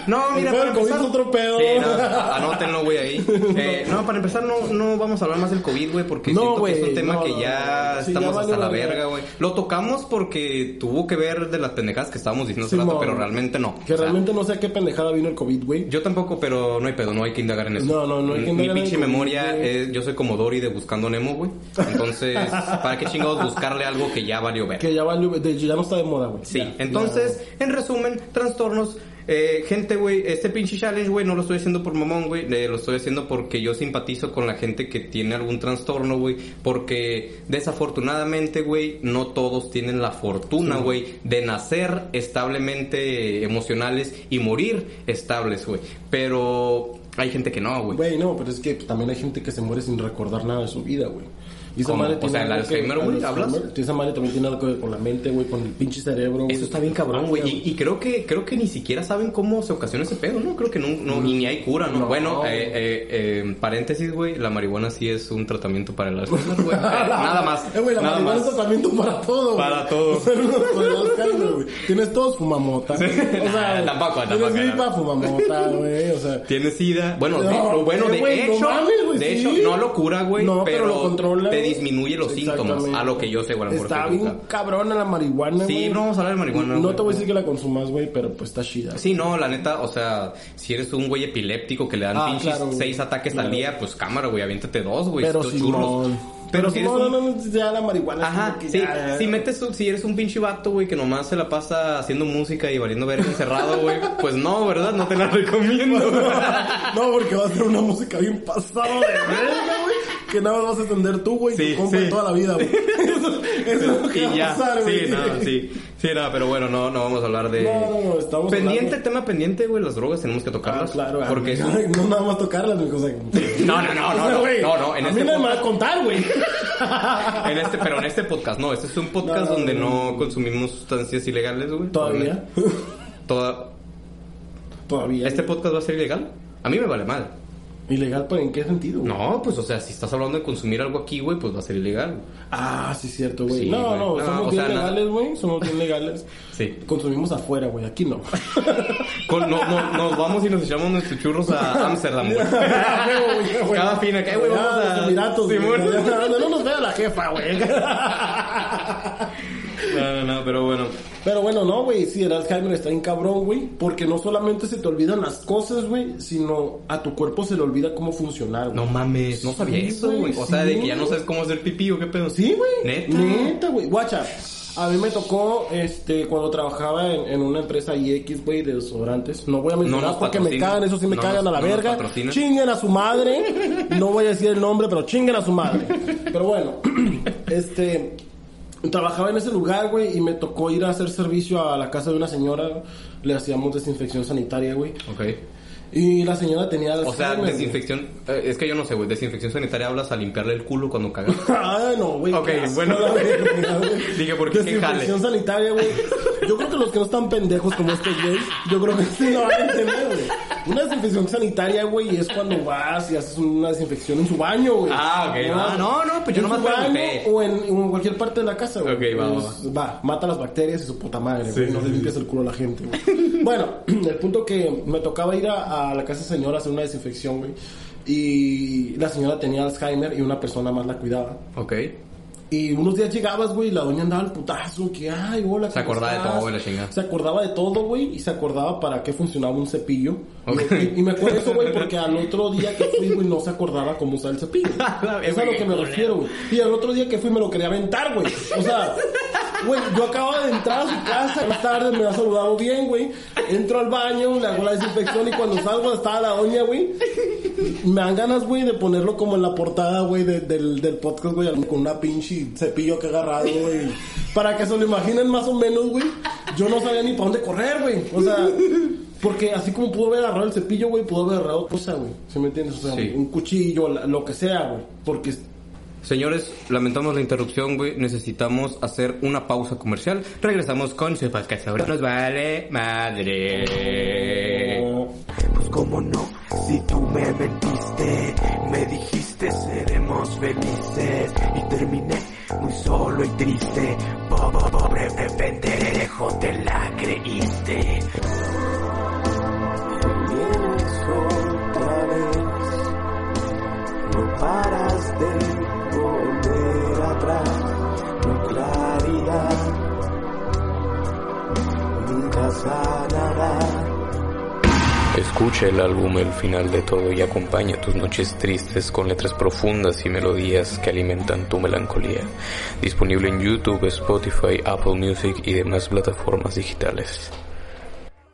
No, mira, el pedo del COVID empezar... es otro pedo. Sí, no, anótenlo, güey, ahí. Eh, no, para empezar, no, no vamos a hablar más del COVID, güey, porque No, siento que es un tema no, que ya no. Sí, estamos ya hasta la verga, güey. Lo tocamos porque tuvo que ver de las pendejadas que estábamos diciendo hace rato, pero realmente no. Que O sea, realmente no sé a qué pendejada vino el COVID, güey. Yo tampoco, pero no hay pedo, no hay que indagar en eso. No, no, no hay que Mi indagar en pinche memoria yo soy como Dory de Buscando Nemo, güey. Entonces, ¿para qué chingados buscarle algo que ya valió ver? Que ya valió, de- ya no está de moda, güey. Sí, Ya, entonces, en resumen, trastornos. Eh, gente, güey, este pinche challenge, güey, no lo estoy haciendo por mamón, güey. eh, lo estoy haciendo porque yo simpatizo con la gente que tiene algún trastorno, güey. Porque desafortunadamente, güey, no todos tienen la fortuna, güey, de nacer establemente emocionales y morir estables, güey. Pero hay gente que no, güey. Güey, no, pero es que también hay gente que se muere sin recordar nada de su vida, güey. Y esa madre O tiene sea, que- Alzheimer, güey, ¿hablas? Esa madre también tiene algo que ver con la mente, güey, con el pinche cerebro. Eso está bien cabrón, güey. Y, y creo que creo que ni siquiera saben cómo se ocasiona ese pedo, ¿no? Creo que no, no y ni hay cura, ¿no? No. Bueno, eh, eh, eh, paréntesis, güey, la marihuana sí es un tratamiento para el Alzheimer, güey. Eh, nada más. Eh, güey, la nada marihuana más. es tratamiento para todo, güey. Para todo. Tienes todos fumamota. O sea, tampoco, tampoco, Tienes gripa, fumamota, güey. O sea, Tienes sida. Bueno, bueno, eh, de hecho, de sí. hecho, no lo cura, güey, pero lo controla, te disminuye los síntomas, a lo que yo sé, güey, está bien cabrona la marihuana, Sí, güey. no vamos a hablar de marihuana, No güey. te voy a decir que la consumas, güey, pero pues está chida. Sí, no, la neta, o sea, si eres un güey epiléptico que le dan Ah, pinches claro, seis ataques Claro. al día, pues cámara, güey, aviéntate dos, güey. Pero sí, churros. no. Pero si eres no, un- no, no, ya la marihuana. Ajá, sí, ya- si metes, si eres un pinche vato, güey, que nomás se la pasa haciendo música y valiendo verga encerrado, güey, pues no, ¿verdad? No te la recomiendo. No, porque va a ser una música bien pasada de verga, güey. Que nada más vas a entender tú, güey, Sí, compa sí. toda la vida, güey. Eso, eso ya, pasar, güey. sí, no, sí, sí, no, pero bueno, no, no vamos a hablar de... No, no, no, estamos Pendiente, hablando- tema pendiente, güey, las drogas tenemos que Ah, tocarlas. claro, Porque es ay, un- no nada más tocarlas, mi cosa. No, no, no, no, no, güey, no, no, en a este mí no me podcast- va a contar, güey. En este, pero en este podcast no, este es un podcast No, no, donde no. no consumimos sustancias ilegales, güey. Todavía. Toda... Todavía. ¿Este podcast va a ser ilegal? A mí me vale mal. ¿Ilegal, pero en qué sentido? güey? No, pues, o sea, si estás hablando de consumir algo aquí, güey, pues va a ser ilegal. Ah, sí, cierto, güey. Sí, no, güey. no, No, somos o bien sea, no. legales, güey. Somos bien legales. Sí. Consumimos afuera, güey. Aquí no. Con- no, no, nos vamos y nos echamos nuestros churros a Ámsterdam, güey. Cada fin acá, güey, vamos a... Emiratos, güey. Ya, No nos vea la jefa, güey. No, no, no, pero bueno. Pero bueno, no, güey, sí, el Alzheimer está en cabrón, güey, porque no solamente se te olvidan las cosas, güey, sino a tu cuerpo se le olvida cómo funcionar, güey. No mames, no sabía Sí, eso, güey. O sea, de que ya no sabes cómo hacer pipí o qué pedo. Sí, güey. Neta. Neta, güey. Guacha. A mí me tocó, este, cuando trabajaba en, en una empresa IX, güey, de desodorantes. No voy a mencionar nos porque me cagan, eso sí me No cagan nos- a la no verga. Chinguen a su madre. No voy a decir el nombre, pero chinguen a su madre. Pero bueno, este, Trabajaba en ese lugar, güey, y me tocó ir a hacer servicio a la casa de una señora. Le hacíamos desinfección sanitaria, güey. Ok. Y la señora tenía O sea, desinfección... eh, es que yo no sé, güey. Desinfección sanitaria hablas a limpiarle el culo cuando cagas. Ah, no, güey. Ok, bueno. Dije, ¿por qué Desinfección jale? sanitaria, güey. Yo creo que los que no están pendejos como estos güey, yo creo que sí lo van a entender, güey. Una desinfección sanitaria, güey, es cuando vas y haces una desinfección en su baño, güey. Ah, ok, va. No, no, pues yo en nomás su baño pregunté. o en, o en cualquier parte de la casa, güey. Ok, va, va, Pues, va. mata las bacterias y su puta madre, güey. no le limpias el culo a la gente, güey. bueno, el punto que me tocaba ir a, a la casa de señora a hacer una desinfección, güey. Y la señora tenía Alzheimer y una persona más la cuidaba. Ok. Y unos días llegabas, güey, y la doña andaba al putazo, que ay, hola, Se ¿cómo acordaba de todo, güey, la chingada. Se acordaba de todo, güey, y se acordaba para qué funcionaba un cepillo. Y, y me acuerdo eso, güey, porque al otro día que fui, güey, no se acordaba cómo usar el cepillo. es a lo que me refiero, güey. Y al otro día que fui me lo quería aventar, güey. O sea, güey, yo acababa de entrar a su casa, más tarde me ha saludado bien, güey. Entro al baño, le hago la desinfección y cuando salgo estaba la doña, güey. Me dan ganas, güey, de ponerlo como en la portada, güey, de- del, del podcast, güey, con una pinche cepillo que he agarrado, güey. Para que se lo imaginen más o menos, güey. Yo no sabía ni para dónde correr, güey. O sea, porque así como pudo haber agarrado el cepillo, güey, pudo haber agarrado cosa, güey. ¿Sí me entiendes? O sea, Sí. un cuchillo, lo que sea, güey. Porque Señores, lamentamos la interrupción, güey. Necesitamos hacer una pausa comercial. Regresamos con su podcast sobre nos vale madre. Pues como no, si tú me mentiste, me dijiste seremos felices y terminé muy solo y triste. Pobre, pendejo, te la creíste. No paras de volver atrás, no claridad, nunca sanará. Escucha el álbum El final de todo y acompaña tus noches tristes con letras profundas y melodías que alimentan tu melancolía. Disponible en YouTube, Spotify, Apple Music y demás plataformas digitales.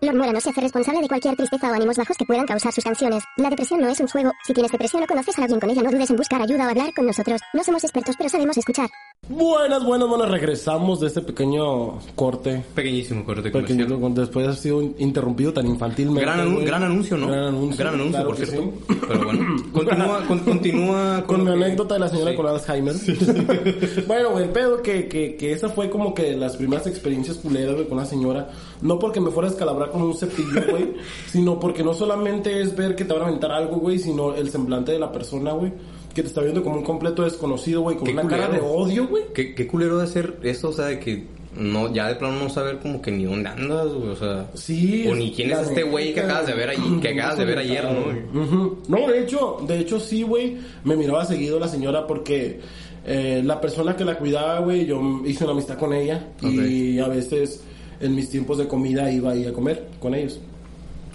Lord Mora no se hace responsable de cualquier tristeza o ánimos bajos que puedan causar sus canciones. La depresión no es un juego. Si tienes depresión o conoces a alguien con ella, no dudes en buscar ayuda o hablar con nosotros. No somos expertos, pero sabemos escuchar. Buenas, buenas, buenas. Regresamos de este pequeño corte. Pequeñísimo corte. Pequeñito, con- después de haber sido interrumpido tan infantilmente. Gran, anuncio, ¿no? Gran anuncio. Gran anuncio, claro por cierto. sí. Pero bueno, continúa, con, continúa Con mi que- anécdota de la señora Sí. con Alzheimer. bueno, güey, el pedo que, que, que esa fue como que las primeras experiencias culeras, güey, con la señora. No porque me fuera a escalabrar con un cepillo, güey, sino porque no solamente es ver que te van a aventar algo, güey, sino el semblante de la persona, güey, que te está viendo como un completo desconocido, güey, con una cara de odio, güey. ¿Qué, qué culero de hacer eso, o sea, de que no, ya de plano no saber como que ni dónde andas, güey, o sea. Sí. O ni quién es este güey que acabas de ver ahí, que acabas de ver ayer, ¿no? No, de hecho, de hecho sí, güey, me miraba seguido la señora porque eh, la persona que la cuidaba, güey, yo hice una amistad con ella y a veces en mis tiempos de comida iba ahí a comer con ellos.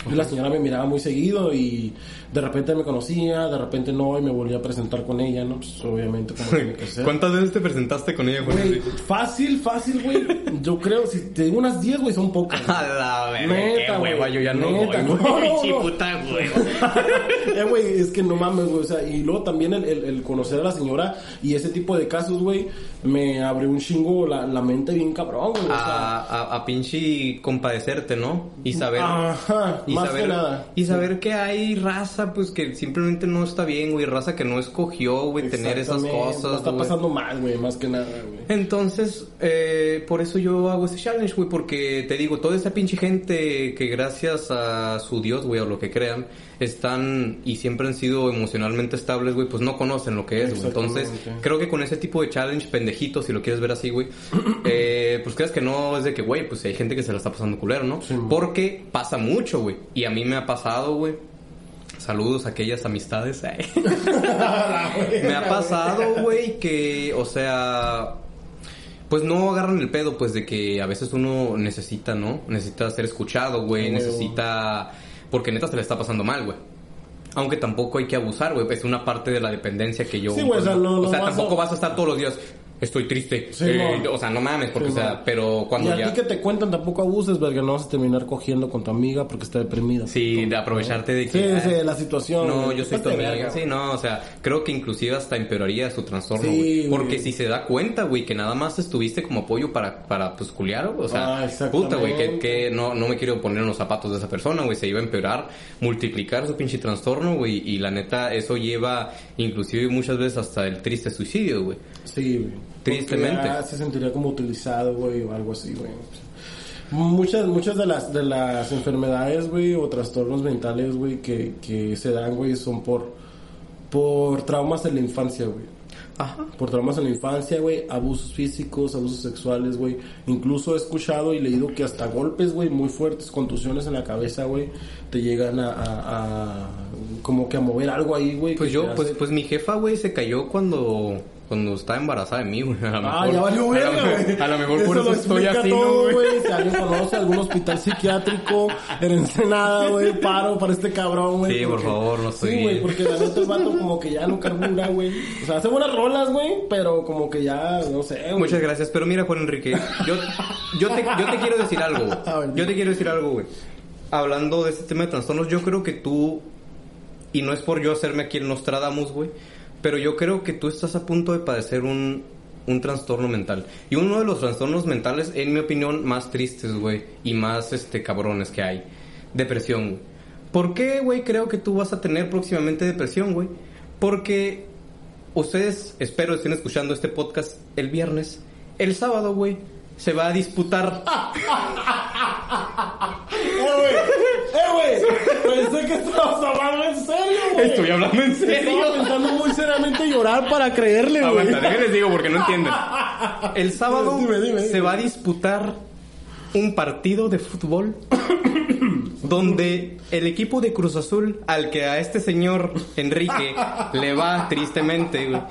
Y La señora me miraba muy seguido y de repente me conocía, de repente no, y me volvía a presentar con ella, ¿no? Pues obviamente como tiene que ser. ¿Cuántas veces te presentaste con ella, Güey, fácil, fácil, güey. Yo creo, si te digo unas 10, güey, son pocas. A la verga, Neta, qué güey. hueva, yo ya no Neta, voy, no, güey, no, no. puta eh, güey, es que no mames, güey. O sea, y luego también el, el- el conocer a la señora y ese tipo de casos, güey, me abrió un chingo la, la mente bien cabrón, güey. O sea, A, a, a pinche compadecerte, ¿no? Y saber... Ajá, y más saber, que nada. Y saber que hay raza, pues, que simplemente no está bien, güey. Raza que no escogió, güey, tener esas cosas, está güey. pasando mal, güey, más que nada, güey. Entonces, eh, por eso yo hago este challenge, güey, porque te digo, toda esa pinche gente que gracias a su Dios, güey, o lo que crean, están y siempre han sido emocionalmente estables, güey, pues no conocen lo que es, güey. Entonces, creo que con ese tipo de challenge pendejito, si lo quieres ver así, güey, eh, pues creas que no es de que, güey, pues hay gente que se la está pasando culero, ¿no? Sí, porque pasa mucho, güey. Y a mí me ha pasado, güey. Saludos a aquellas amistades. Me ha pasado, güey, que, o sea, pues no agarran el pedo, pues de que a veces uno necesita, ¿no? Necesita ser escuchado, güey, güey. Porque neta se le está pasando mal, güey. Aunque tampoco hay que abusar, güey, es una parte de la dependencia que yo... Sí, güey, o sea, no- no vas a- tampoco vas a estar todos los días, estoy triste. Sí, Eh, o sea, no mames, porque, Sí, o sea, pero Y cuando a ya... ti que te cuentan tampoco abuses, verga, no vas a terminar cogiendo con tu amiga porque está deprimida. Sí, de aprovecharte de que... Sí, sí, la situación. No, yo soy tu Ponte amiga. verga, Sí, no, o sea, creo que inclusive hasta empeoraría su trastorno, Sí, güey. Porque si se da cuenta, güey, que nada más estuviste como apoyo para, para pues, culiar, o sea, Ah, puta, güey, que, que no, no me quiero poner en los zapatos de esa persona, güey, se iba a empeorar, multiplicar su pinche trastorno, güey, y la neta, eso lleva inclusive muchas veces hasta el triste suicidio, güey. Sí, güey. Tristemente. Ya se sentiría como utilizado, güey, o algo así, güey. Muchas, muchas de las, de las enfermedades, güey, o trastornos mentales, güey, que, que se dan, güey, son por, por traumas en la infancia, güey. Ajá. Por traumas en la infancia, güey, abusos físicos, abusos sexuales, güey. Incluso he escuchado y leído que hasta golpes, güey, muy fuertes, contusiones en la cabeza, güey, te llegan a, a- a- como que a mover algo ahí, güey. Pues yo, pues, pues mi jefa, güey, se cayó cuando, cuando estaba embarazada de mí, güey. A lo Ah, mejor- ya valió verga, güey. A lo mejor por eso estoy así, todo, ¿no, güey? Si alguien conoce algún hospital psiquiátrico en Ensenada, güey, paro para este cabrón, güey. Sí, por favor, no estoy Sí, bien. güey, porque la neta el vato como que ya no carbura, güey. O sea, hace buenas rolas, güey, pero como que ya, no sé, güey. Muchas gracias, pero mira Juan Enrique, yo, yo, te, yo te quiero decir algo, güey. Yo te quiero decir algo, güey. Hablando de este tema de trastornos, yo creo que tú, y no es por yo hacerme aquí el Nostradamus, güey, pero yo creo que tú estás a punto de padecer un, un trastorno mental. Y uno de los trastornos mentales, en mi opinión, más tristes, güey, y más, este, cabrones que hay. Depresión. ¿Por qué, güey, creo que tú vas a tener próximamente depresión, güey? Porque ustedes, espero estén escuchando este podcast el viernes. El sábado, güey, se va a disputar. ¡Eh, güey! ¡Eh, güey! Pensé que estabas hablando en serio, güey. Estoy hablando en serio. Estaba pensando muy seriamente llorar para creerle, güey. Aguanta, déjenles digo porque no entienden. El sábado Dime, dime, se dime. va a disputar un partido de fútbol donde el equipo de Cruz Azul, al que a este señor Enrique le va tristemente, güey,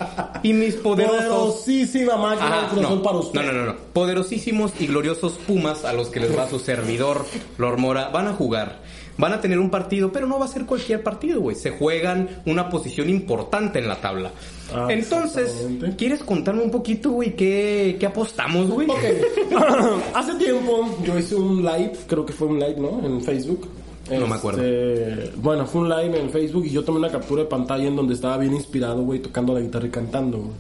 y mis poderosos... Poderosísima máquina Ajá, de Cruz Azul no, para usted. no, no, no, no. Poderosísimos y gloriosos Pumas a los que les va su servidor, Lord Mora, van a jugar. Van a tener un partido, pero no va a ser cualquier partido, güey. Se juegan una posición importante en la tabla. Ah, Entonces, exactamente. ¿quieres contarme un poquito, güey, qué, qué apostamos, güey? Ok. Hace tiempo yo hice un live, creo que fue un live, ¿no? En Facebook. No me acuerdo. Este, Bueno, fue un live en Facebook y yo tomé una captura de pantalla en donde estaba bien inspirado, güey, tocando la guitarra y cantando.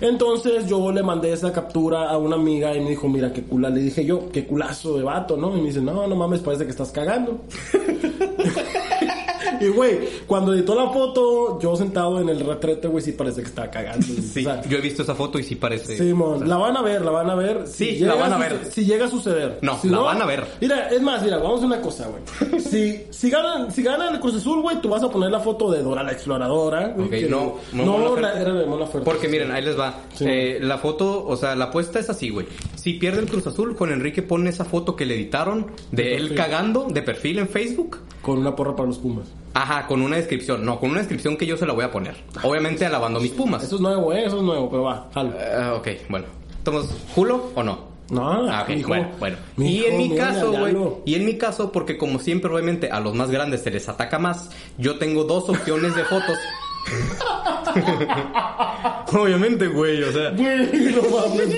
Entonces yo le mandé esa captura a una amiga y me dijo, mira, qué cula. Le dije yo, qué culazo de vato, ¿no? Y me dice, no, no mames, parece que estás cagando. y, güey, cuando editó la foto, yo sentado en el retrete, güey, sí parece que estaba cagando. Sí, O sea, yo he visto esa foto y sí parece... Simón, la van a ver, la van a ver. Sí, la van a ver. Si llega a suceder. No, Si la van a ver. Mira, es más, mira, vamos a una cosa, güey. Si, si ganan, si ganan el Cruz Azul, güey, tú vas a poner la foto de Dora la Exploradora. güey, Ok, que- no, no, no, Mon la, era de Mon Laferte. Porque miren, ahí les va. Sí. Eh, la foto, o sea, la apuesta es así, güey. Si pierde el Cruz Azul, Juan Enrique pone esa foto que le editaron de, De él perfil. cagando de perfil en Facebook. Con una porra para los Pumas. Ajá, con una descripción. No, con una descripción que yo se la voy a poner. Obviamente alabando mis pumas. Eso es nuevo, eh, eso es nuevo, pero va, jalo. Eh, ok, bueno. ¿Tomamos Julo o no? No, Ah, ok, mijo. bueno, bueno. Y en mi mira, caso, güey, y en mi caso, porque como siempre, obviamente, a los más grandes se les ataca más, yo tengo dos opciones de fotos. obviamente, güey, o sea. Güey, no mames.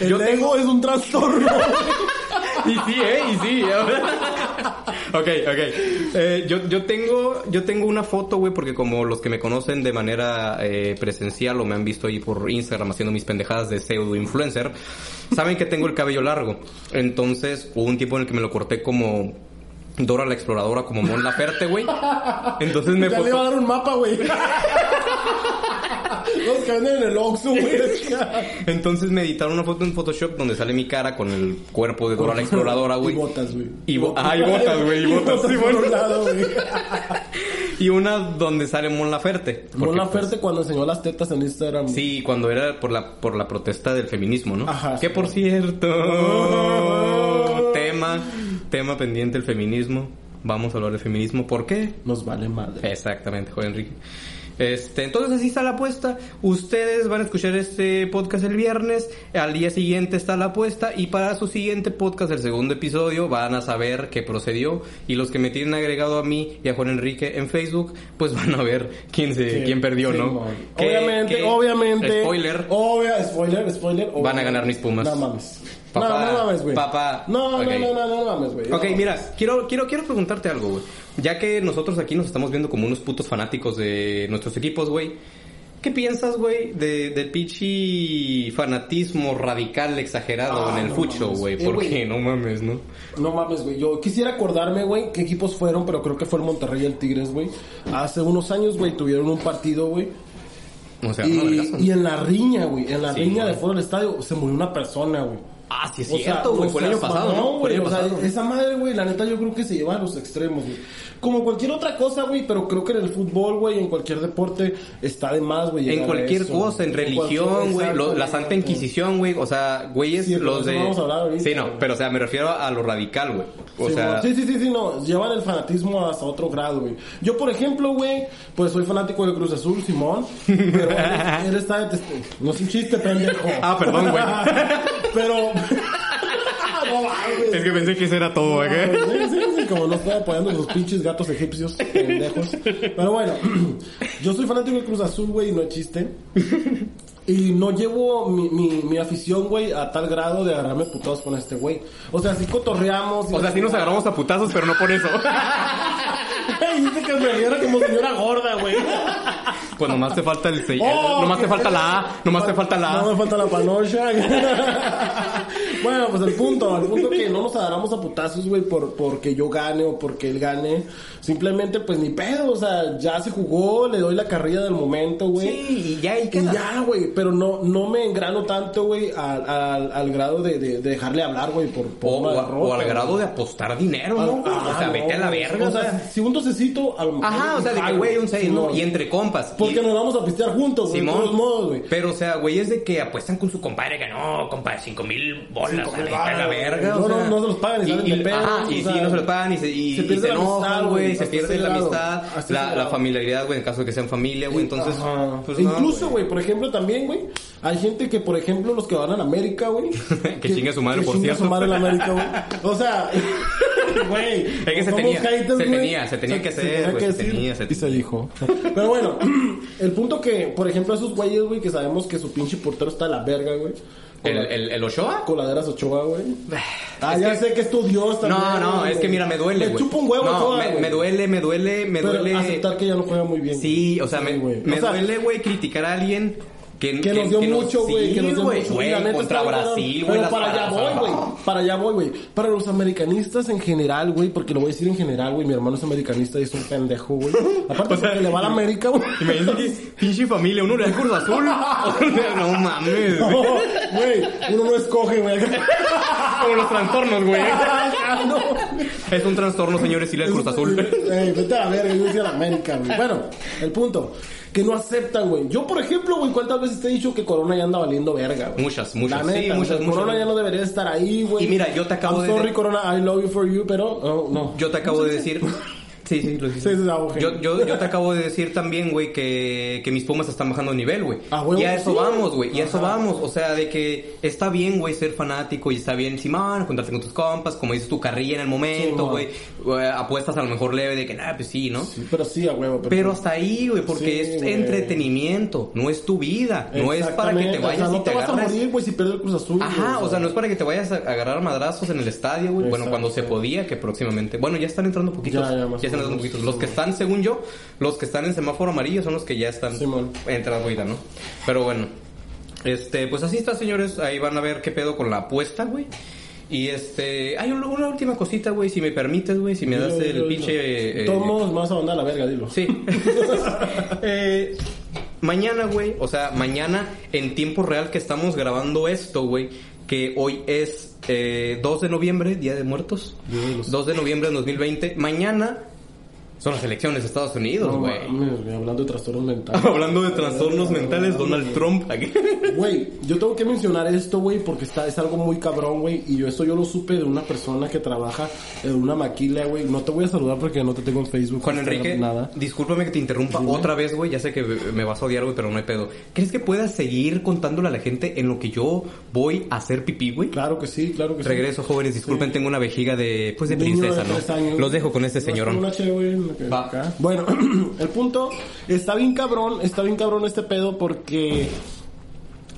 El Yo ego tengo- es un trastorno. Y sí, ¿eh? Y sí. Ok, ok. Eh, yo, yo tengo yo tengo una foto, güey, porque como los que me conocen de manera eh, presencial o me han visto ahí por Instagram haciendo mis pendejadas de pseudo influencer, saben que tengo el cabello largo. Entonces, hubo un tiempo en el que me lo corté como Dora la Exploradora, como Mon Laferte, güey. Entonces me ya le iba a foto... dar un mapa, güey. Los que venden en el Oxxo, güey. Entonces me editaron una foto en Photoshop donde sale mi cara con el cuerpo de Dora la Exploradora, güey. Y botas, güey. Y bo- ah, y botas, güey, y botas, sí, bueno. lado. Y una donde sale Mon Laferte. Mon Porque, Laferte pues, cuando enseñó las tetas en Instagram. Sí, cuando era por la por la protesta del feminismo, ¿no? Ajá, que sí. por cierto, Oh. tema tema pendiente el feminismo. Vamos a hablar de feminismo. ¿Por qué? Nos vale madre. Exactamente, joven Enrique. Este, entonces así está la apuesta. Ustedes van a escuchar este podcast el viernes, al día siguiente está la apuesta y para su siguiente podcast, el segundo episodio, van a saber qué procedió y los que me tienen agregado a mí y a Juan Enrique en Facebook, pues van a ver quién se, Sí, quién perdió, sí, ¿no? obviamente, obviamente. Spoiler. Obvia, spoiler, spoiler. Van a ganar mis Pumas. No mames. Papá, no, no mames, güey. papá. No, no, no, no, no, mames, güey. Ok, No. mira, quiero, quiero, quiero preguntarte algo, güey. Ya que nosotros aquí nos estamos viendo como unos putos fanáticos de nuestros equipos, güey. ¿Qué piensas, güey, de, del pichi fanatismo radical exagerado Ah, en el no fucho, güey? Eh, ¿Por güey. qué? No mames, ¿no? No mames, güey. Yo quisiera acordarme, güey, qué equipos fueron, pero creo que fue el Monterrey y el Tigres, güey. Hace unos años, güey, tuvieron un partido, güey. O sea, Y, en la riña, güey, en la Sí, riña de fuera del estadio se murió una persona, güey. Ah, sí es O cierto, güey. Fue el año pasado, ¿no? Güey. O sea, esa madre, güey, la neta yo creo que se lleva a los extremos, güey. Como cualquier otra cosa, güey, pero creo que en el fútbol, güey, en cualquier deporte está de más, güey. En cualquier eso, cosa, en religión, güey, la Santa. Inquisición, güey, o sea, güeyes, Sí, los de... vamos a hablar ahorita, sí, no, güey. pero o sea, me refiero a lo radical, güey. O Sí, sea, sí, sí, sí, sí, no, llevan el fanatismo hasta otro grado, güey. Yo, por ejemplo, güey, pues soy fanático del Cruz Azul, Simón, pero él, él está No es un chiste, pendejo. Ah, perdón, güey. pero... no es que pensé que eso era todo, ¿eh? Sí, sí, sí, como no estoy apoyando sus pinches gatos egipcios, pendejos. Pero bueno, yo soy fanático del Cruz Azul, güey, y no es chiste. Y no llevo mi, mi, mi afición, güey, a tal grado de agarrarme putados con este güey. O sea, si cotorreamos. O sea, sí nos agarramos a putazos, pero no por eso. Dice que me viera como señora gorda, güey. Pues nomás te falta el sello. Oh, nomás te falta la A. Nomás te falta la No me A. falta la panocha. bueno, pues el punto, el punto que no nos agarramos a putazos, güey, por, porque yo gane o porque él gane. Simplemente, pues ni pedo, o sea, ya se jugó, le doy la carrilla del momento, güey. Sí, y ya, y Y queda. ya, güey, pero no, no me engrano tanto, güey, al, al, al grado de, de, de dejarle hablar, güey, por, por O, o- al grado de apostar dinero, ¿no? Ah, o sea, no, vete a la verga. O sea, si un docecito, a lo mejor. Ajá, o sea, de que, güey, un 6, ¿no? Y entre compas. Porque Y- nos vamos a pistear juntos, güey, de todos modos, güey. Pero, o sea, güey, es de que apuestan con su compadre que no, compadre, cinco mil bolas, Cinco mil a la verga. o No, sea. no, no se los pagan y de Ajá, y o sí, no se lo pagan y se, y, se y pierde se la amistad, enojan, güey, güey, se pierde la amistad, la, familiaridad, güey, en caso de que sean familia, güey, entonces, pues no, Incluso, güey, por ejemplo, también, güey, hay gente que, por ejemplo, los que van a la América, güey. Que chingue a su madre, que por chingue a cierto. su madre la América, güey. O sea, güey. Es que se tenía, haters, se tenía, se tenía que hacer, tenía güey, que se decir, tenía, se Y se dijo. Pero bueno, el punto que, por ejemplo, esos güeyes, güey, que sabemos que su pinche portero está a la verga, güey. ¿El, el, el Ochoa? Coladeras Ochoa, güey. Ah, Es ya que- sé que es tu dios también. No, no, güey. es que mira, me duele, Me güey. chupa un huevo no, Ochoa, me, me duele, me duele, me Pero duele. aceptar que ya no juega muy bien. Sí, o sea, Sí, me, me O sea, duele, güey, criticar a alguien que, Que nos dio mucho, güey. sí, que nos dio mucho. güey, Y la neta contra Brasil, güey. Pero para allá voy, güey. Para allá voy, güey. Para los americanistas en general, güey. Porque lo voy a decir en general, güey. Mi hermano es americanista y es un pendejo, güey. Aparte, porque le va a la América, güey. Imagínate que pinche familia, uno le da Cruz Azul. no mames. No, güey. Uno no escoge, güey. Como los trastornos, güey. Es un trastorno, señores, y da Cruz Azul. Ey, vete a la verga, yo decía la América, güey. Bueno, el punto. Que no aceptan, güey. Yo, por ejemplo, güey, ¿cuántas veces te he dicho que Corona ya anda valiendo verga, güey? Muchas, muchas, La sí, muchas, muchas. Corona ya no debería estar ahí, güey. Y mira, yo te acabo I'm de- sorry, Corona, I love you for you, pero no, no. Yo te acabo de decir. Sí, sí, lo Sí, sí, sí, ah, ok. yo, yo, yo te acabo de decir también, güey, que, que mis pumas están bajando de nivel, güey. Ah, huevo, y a eso sí. vamos, güey. Y a eso vamos. O sea, de que está bien, güey, ser fanático y está bien, Simón, juntarte con tus compas, como dices tu carrilla en el momento, Sí, güey. Eh, Apuestas a lo mejor leve de que, nah, pues sí, ¿no? Sí, pero sí, a huevo. Pero hasta ahí, güey, porque Sí, es entretenimiento, no es tu vida, no es para que te vayas o sea, y no te te vas a agarres. morir, güey, si pierdes el Cruz Azul. Ajá, o sea, no es para que te vayas a agarrar madrazos en el estadio, güey. Bueno, cuando se podía, que próximamente. Bueno, ya están entrando poquitos. Ya, Ya, ya, más. Los que están, según yo, los que están en semáforo amarillo son los que ya están Simón. entrando ahorita, ¿no? Pero bueno. Este, pues así está, señores. Ahí van a ver qué pedo con la apuesta, güey. Y este, hay un- una última cosita, güey, si me permites, güey, si me das Dilo, el dilo, pinche... dilo. eh, me vas a mandar a la verga, dilo. Sí. Eh, mañana, güey, o sea, mañana en tiempo real que estamos grabando esto, güey, que hoy es eh, 2 de noviembre, Día de Muertos. Los- 2 de noviembre de 2020. Mañana Son las elecciones de Estados Unidos, No güey. güey, hablando de trastornos mentales. Hablando de trastornos mentales, Donald Trump. Güey, yo tengo que mencionar esto, güey, porque está, es algo muy cabrón, güey. Y yo esto yo lo supe de una persona que trabaja en una maquila, güey. No te voy a saludar porque no te tengo en Facebook. Juan Enrique, Nada. discúlpame que te interrumpa otra vez, güey. Ya sé que me vas a odiar, güey, pero no hay pedo. ¿Crees que puedas seguir contándole a la gente en lo que yo voy a hacer pipí, güey? Claro que sí, claro que sí. Regreso, jóvenes, disculpen, tengo una vejiga de, pues, de Niño princesa, de ¿no? años. Los dejo con este ¿Vas con señorón. Va. acá? Bueno, el punto está bien cabrón, está bien cabrón este pedo porque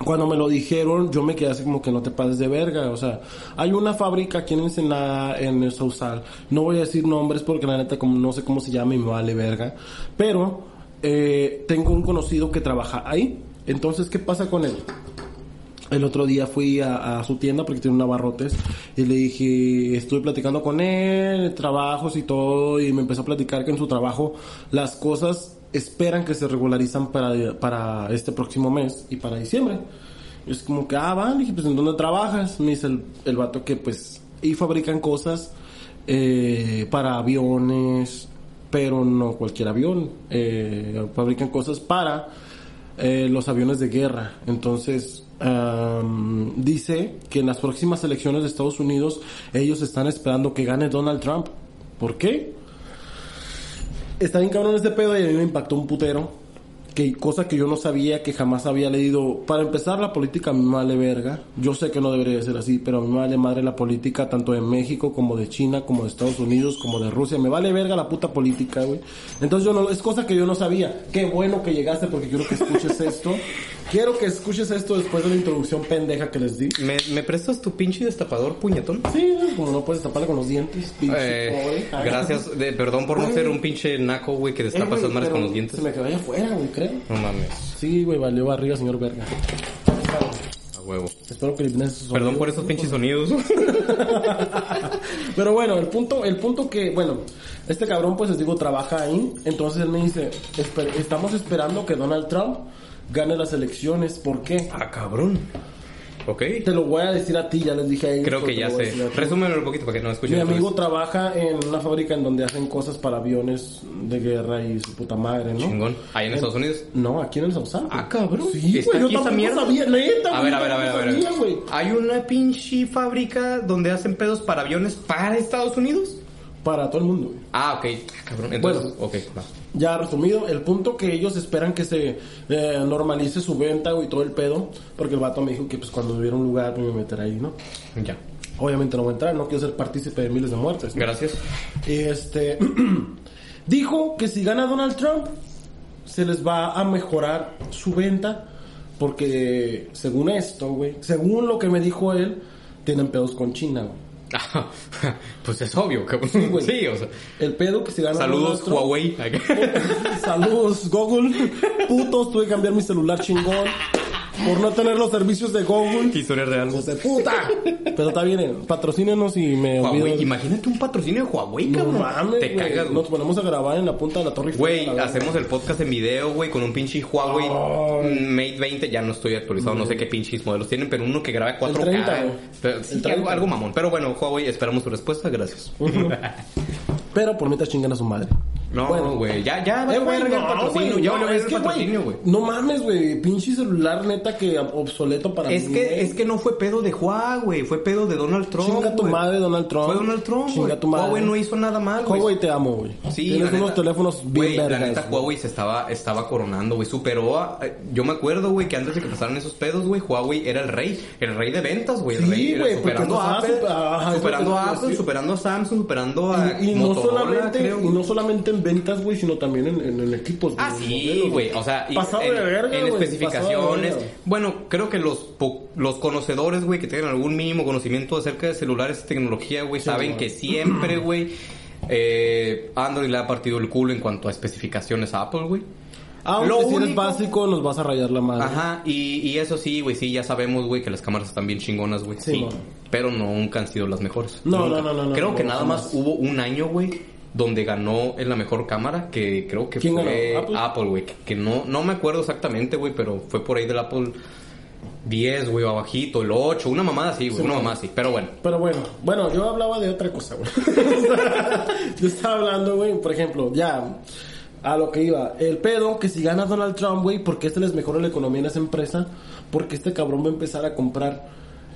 cuando me lo dijeron yo me quedé así como que no te pases de verga, o sea, hay una fábrica aquí en Ensenada, en el Sausal, no voy a decir nombres porque la neta como no sé cómo se llama y me vale verga, pero eh, tengo un conocido que trabaja ahí, entonces ¿qué pasa con él? El otro día fui a, a su tienda porque tiene un abarrotes y le dije, estuve platicando con él, trabajos y todo, y me empezó a platicar que en su trabajo las cosas esperan que se regularizan para, para este próximo mes y para diciembre. Y es como que, ah, va, le dije, pues ¿en dónde trabajas? Me dice el, el vato que pues, y fabrican cosas eh, para aviones, pero no cualquier avión, eh, fabrican cosas para eh, los aviones de guerra. Entonces, am, dice que en las próximas elecciones de Estados Unidos ellos están esperando que gane Donald Trump. ¿Por qué? Está bien cabrón este pedo y a mí me impactó un putero. Que cosa que yo no sabía, que jamás había leído. Para empezar, la política a mí me vale verga. Yo sé que no debería ser así, pero a mí me vale madre la política tanto de México como de China, como de Estados Unidos, como de Rusia. Me vale verga la puta política, güey. Entonces yo no, es cosa que yo no sabía. Qué bueno que llegaste porque quiero que escuches esto. Quiero que escuches esto después de la introducción pendeja que les di. ¿Me, ¿Me prestas tu pinche destapador, puñetón? Sí, como no puedes taparle con los dientes, pinche Eh, pobre. gracias, de, perdón por no ser un pinche naco, güey, que destapa esas madres pero con los dientes. Se me quedó allá afuera, güey, creo. No mames, Sí, güey, valió arriba, señor verga. a huevo. Espero que elimines esos Perdón sonidos. por esos pinches sonidos. Pero bueno, el punto, el punto que, bueno, este cabrón, pues les digo, trabaja ahí. Entonces él me dice, "Esper- estamos esperando que Donald Trump gane las elecciones. ¿Por qué? ah, cabrón. Ok. Te lo voy a decir a ti, ya les dije a ellos. Creo que ya sé. Resúmelo un poquito para que no escuchen. Mi amigo trabaja en una fábrica en donde hacen cosas para aviones de guerra y su puta madre, ¿no? Chingón. ¿Ahí en Estados Unidos? No, aquí en el Sausal. Ah, cabrón. Sí, ¿Está güey, yo mierda? sabía, neta, A ver, a ver, a ver, a ver. sabía. ¿Hay una pinche fábrica donde hacen pedos para aviones para Estados Unidos? Para todo el mundo. Ah, ok. Ah, cabrón. Entonces, Bueno. ok, va. Ya resumido, el punto que ellos esperan que se eh, normalice su venta y todo el pedo, porque el vato me dijo que pues cuando hubiera un lugar me iba a meter ahí, ¿no? Ya. Obviamente no voy a entrar, no quiero ser partícipe de miles de muertes. ¿no? Gracias. Y este dijo que si gana Donald Trump se les va a mejorar su venta porque según esto, güey, según lo que me dijo él, tienen pedos con China, güey. Pues es obvio, cabrón. Sí, güey. Sí, o sea. El pedo que si gana Saludos, Huawei. Saludos, Google. Putos, tuve que cambiar mi celular chingón. Por no tener los servicios de Google. Historia real. Hijos de puta. Pero está bien, patrocínenos y me Huawei. olvido. Imagínate un patrocinio de Huawei, No cabrón. mames, Te güey. cagas, güey. Nos ponemos a grabar en la punta de la torre. Güey, la hacemos el podcast en video, güey, con un pinche Huawei Ay. Mate 20, ya no estoy actualizado, no sé qué pinches modelos tienen, pero uno que grabe 4K. 30, güey. Pero sí, El 30. algo, algo mamón. Pero bueno, Huawei, esperamos tu respuesta, gracias. Pero por mientras chingan a su madre. No, Bueno. güey, ya, ya, Eh, güey, no, güey, ya no, es que, güey. No mames, güey. Pinche celular neta que obsoleto para Es mí. que, es que no fue pedo de Huawei, fue pedo de Donald Trump. Chinga tu madre, Donald Trump. Fue Donald Trump, Chinga tu madre. Huawei no hizo nada mal, güey. Huawei te amo, güey. Sí, Tienes unos neta, teléfonos bien vergas. La neta. Huawei se estaba, estaba coronando, güey. Superó a... eh, Yo me acuerdo, güey, que antes de que pasaran esos pedos, güey, Huawei era el rey. El rey de ventas, güey. El Sí, rey, era porque superando a Apple, superando a Apple, superando a Samsung, superando a no solamente y no solamente en ventas, güey, sino también en, en, en equipos. Ah, güey, sí, modelos, güey. O sea, Pasado en, de verga, en especificaciones. pasado de verga. Bueno, creo que los po- los conocedores, güey, que tienen algún mínimo conocimiento acerca de celulares y tecnología, güey, saben que siempre, güey, eh, Android le ha partido el culo en cuanto a especificaciones a Apple, güey. Aunque Lo si eres único- básico, nos vas a rayar la madre. Ajá, y, y eso sí, güey, sí, ya sabemos, güey, que las cámaras están bien chingonas, güey. Sí, pero nunca han sido las mejores. No, Nunca. no, no, no, Creo no, que no, nada más hubo un año, güey, donde ganó en la mejor cámara, que creo que ¿Quién fue ganó? ¿Apple? güey. Que, que no, no me acuerdo exactamente, güey, pero fue por ahí del Apple 10, güey, abajito, el 8, una mamada así, güey, Sí, una mamada así. Pero bueno, Pero bueno, bueno, yo hablaba de otra cosa, güey. Yo estaba hablando, güey, por ejemplo, ya, a lo que iba. El pedo, que si gana Donald Trump, güey, porque este les mejora la economía en esa empresa, porque este cabrón va a empezar a comprar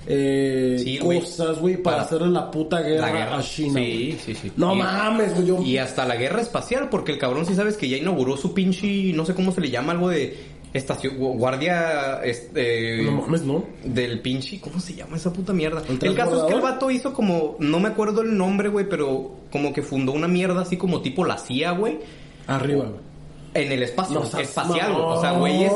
eh, Sí, cosas, güey, para, Para- hacerle la puta guerra, La guerra. a China. Sí, sí, sí. No Y- mames, güey, yo... Y hasta la guerra espacial, porque el cabrón sí sabes que ya inauguró su pinche, no sé cómo se le llama, algo de estación, gu- guardia, este... No mames, ¿no? Del pinche, ¿cómo se llama esa puta mierda? ¿El El, caso es que el vato hizo como, no me acuerdo el nombre, güey, pero como que fundó una mierda así como tipo la CIA, güey. Arriba, güey. En el espacio No espacial. O sea, güey, es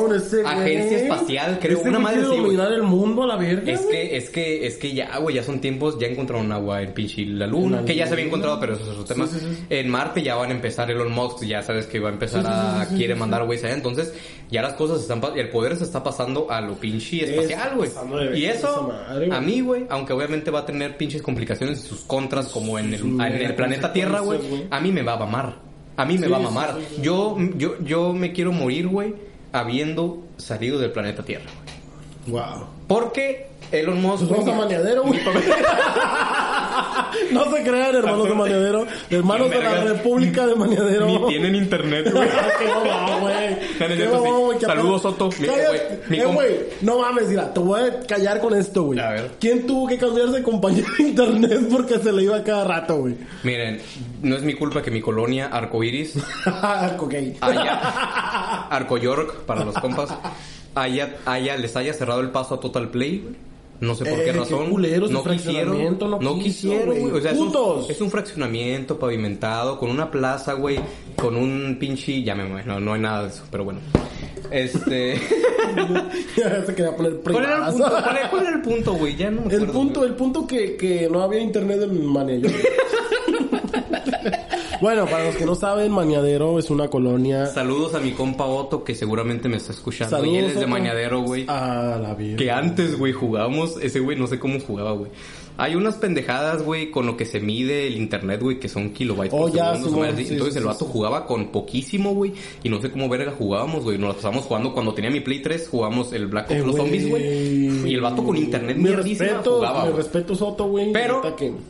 agencia espacial, creo, una madre dominar el mundo a la verga, Es güey. que, es que, es que ya, güey, ya son tiempos, ya encontraron agua en pinche la luna, la que ya se había encontrado, pero eso es otro tema. Sí, sí, sí. En Marte ya van a empezar Elon Musk, ya sabes que va a empezar a, quiere mandar güeyes allá, entonces ya las cosas están, el poder se está pasando a lo pinche espacial, güey. Y eso, madre, güey. a mí, güey, aunque obviamente va a tener pinches complicaciones y sus contras como en el, en planeta Tierra, güey. a mí me va a mamar. A mí me Sí, va a mamar. sí, sí. Yo, yo, yo me quiero morir, güey, habiendo salido del planeta Tierra. Wow. Porque Elon Musk. Pues vamos a güey, Maneadero, güey. no se crean, hermanos de Maneadero. Hermanos de la. República de Maneadero. Ni tienen internet, güey. Qué que Saludos, Soto. Güey, Eh, güey, no mames, mira, te voy a callar con esto, güey. A ver. ¿Quién tuvo que cambiarse de compañía de internet porque se le iba cada rato, güey? Miren, no es mi culpa que mi colonia Arcoiris ok. haya. Arco York, para los compas. Haya, haya, les haya cerrado el paso a Total Play, güey. No sé por Eh, qué qué razón. culeros, no quisieron. no No, quisieron, güey. O sea, es un, Putos. es un fraccionamiento pavimentado con una plaza, güey. Con un pinche. Ya me no, no hay nada de eso, pero bueno. Este. ya se quería poner ¿Cuál era punto? ¿Cuál era, el punto, güey? Ya no me El acuerdo, punto, güey. el punto que, que no había internet en Maneadero. bueno, para los que no saben, Maneadero es una colonia. Saludos a mi compa Otto, que seguramente me está escuchando. Saludos, y él es de. Mañadero, güey. A la vida. Que antes, güey, jugábamos. Ese güey no sé cómo jugaba, güey. Hay unas pendejadas, güey, con lo que se mide el internet, güey, que son kilobytes Oh, por ya, segundo, sí, Entonces sí, el vato jugaba con poquísimo, güey. Y no sé cómo verga jugábamos, güey. Nos la pasamos jugando cuando tenía mi Play 3, jugamos el Black Ops Eh, los. Zombies, güey. Y el vato con internet Mi mierdísima respeto, jugaba, mi respeto, Soto, güey. Pero,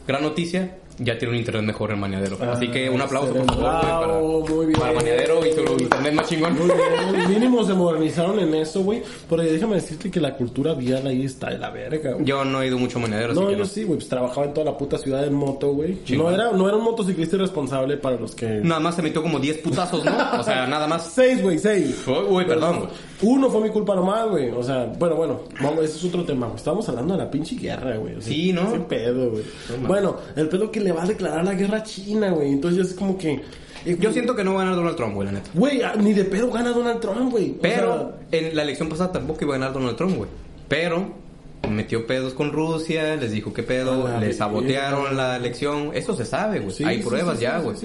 gran noticia, ya tiene un internet mejor en Mañadero. Así que un Ah, aplauso, por favor, güey, bravo, muy bien. para, para Mañadero y su internet más chingón. Muy bien, mínimo se modernizaron en eso, güey. Porque déjame decirte que la cultura vial ahí está de la verga, güey. Yo no he ido mucho a Mañadero, así No, que yo no. sí, güey, pues trabajaba en toda la puta ciudad en moto, güey. No era, no era un motociclista irresponsable para los que... Nada más se metió como 10 putazos, ¿no? O sea, nada más. Seis, güey, seis. Uy, uy, perdón, güey. Uno fue mi culpa nomás, güey. O sea, bueno, bueno, vamos, ese es otro tema, güey. Estábamos hablando de la pinche guerra, güey. O sea, Sí, ¿no? Ese pedo, güey. bueno, el pedo que le va a declarar la guerra a China, güey. Entonces es como que... eh, Yo siento que no va a ganar Donald Trump, güey, la neta. Güey, ah, ni de pedo gana Donald Trump, güey. Pero en la elección pasada tampoco iba a ganar Donald Trump, güey. Pero metió pedos con Rusia, les dijo qué pedo, A la les sabotearon la elección. Eso se sabe, güey. Sí, Hay pruebas sí, ya, sí, güey.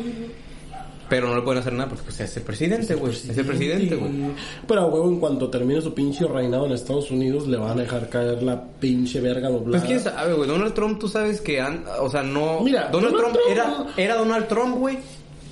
Pero no le pueden hacer nada porque pues, es el presidente, güey. Es el presidente, güey. Pero, güey, en cuanto termine su pinche reinado en Estados Unidos, le van a dejar caer la pinche verga doblada. Pues quién sabe, güey. Donald Trump, tú sabes que, an- o sea, no. Mira, Donald, Donald Trump, Trump- era, era Donald Trump, güey,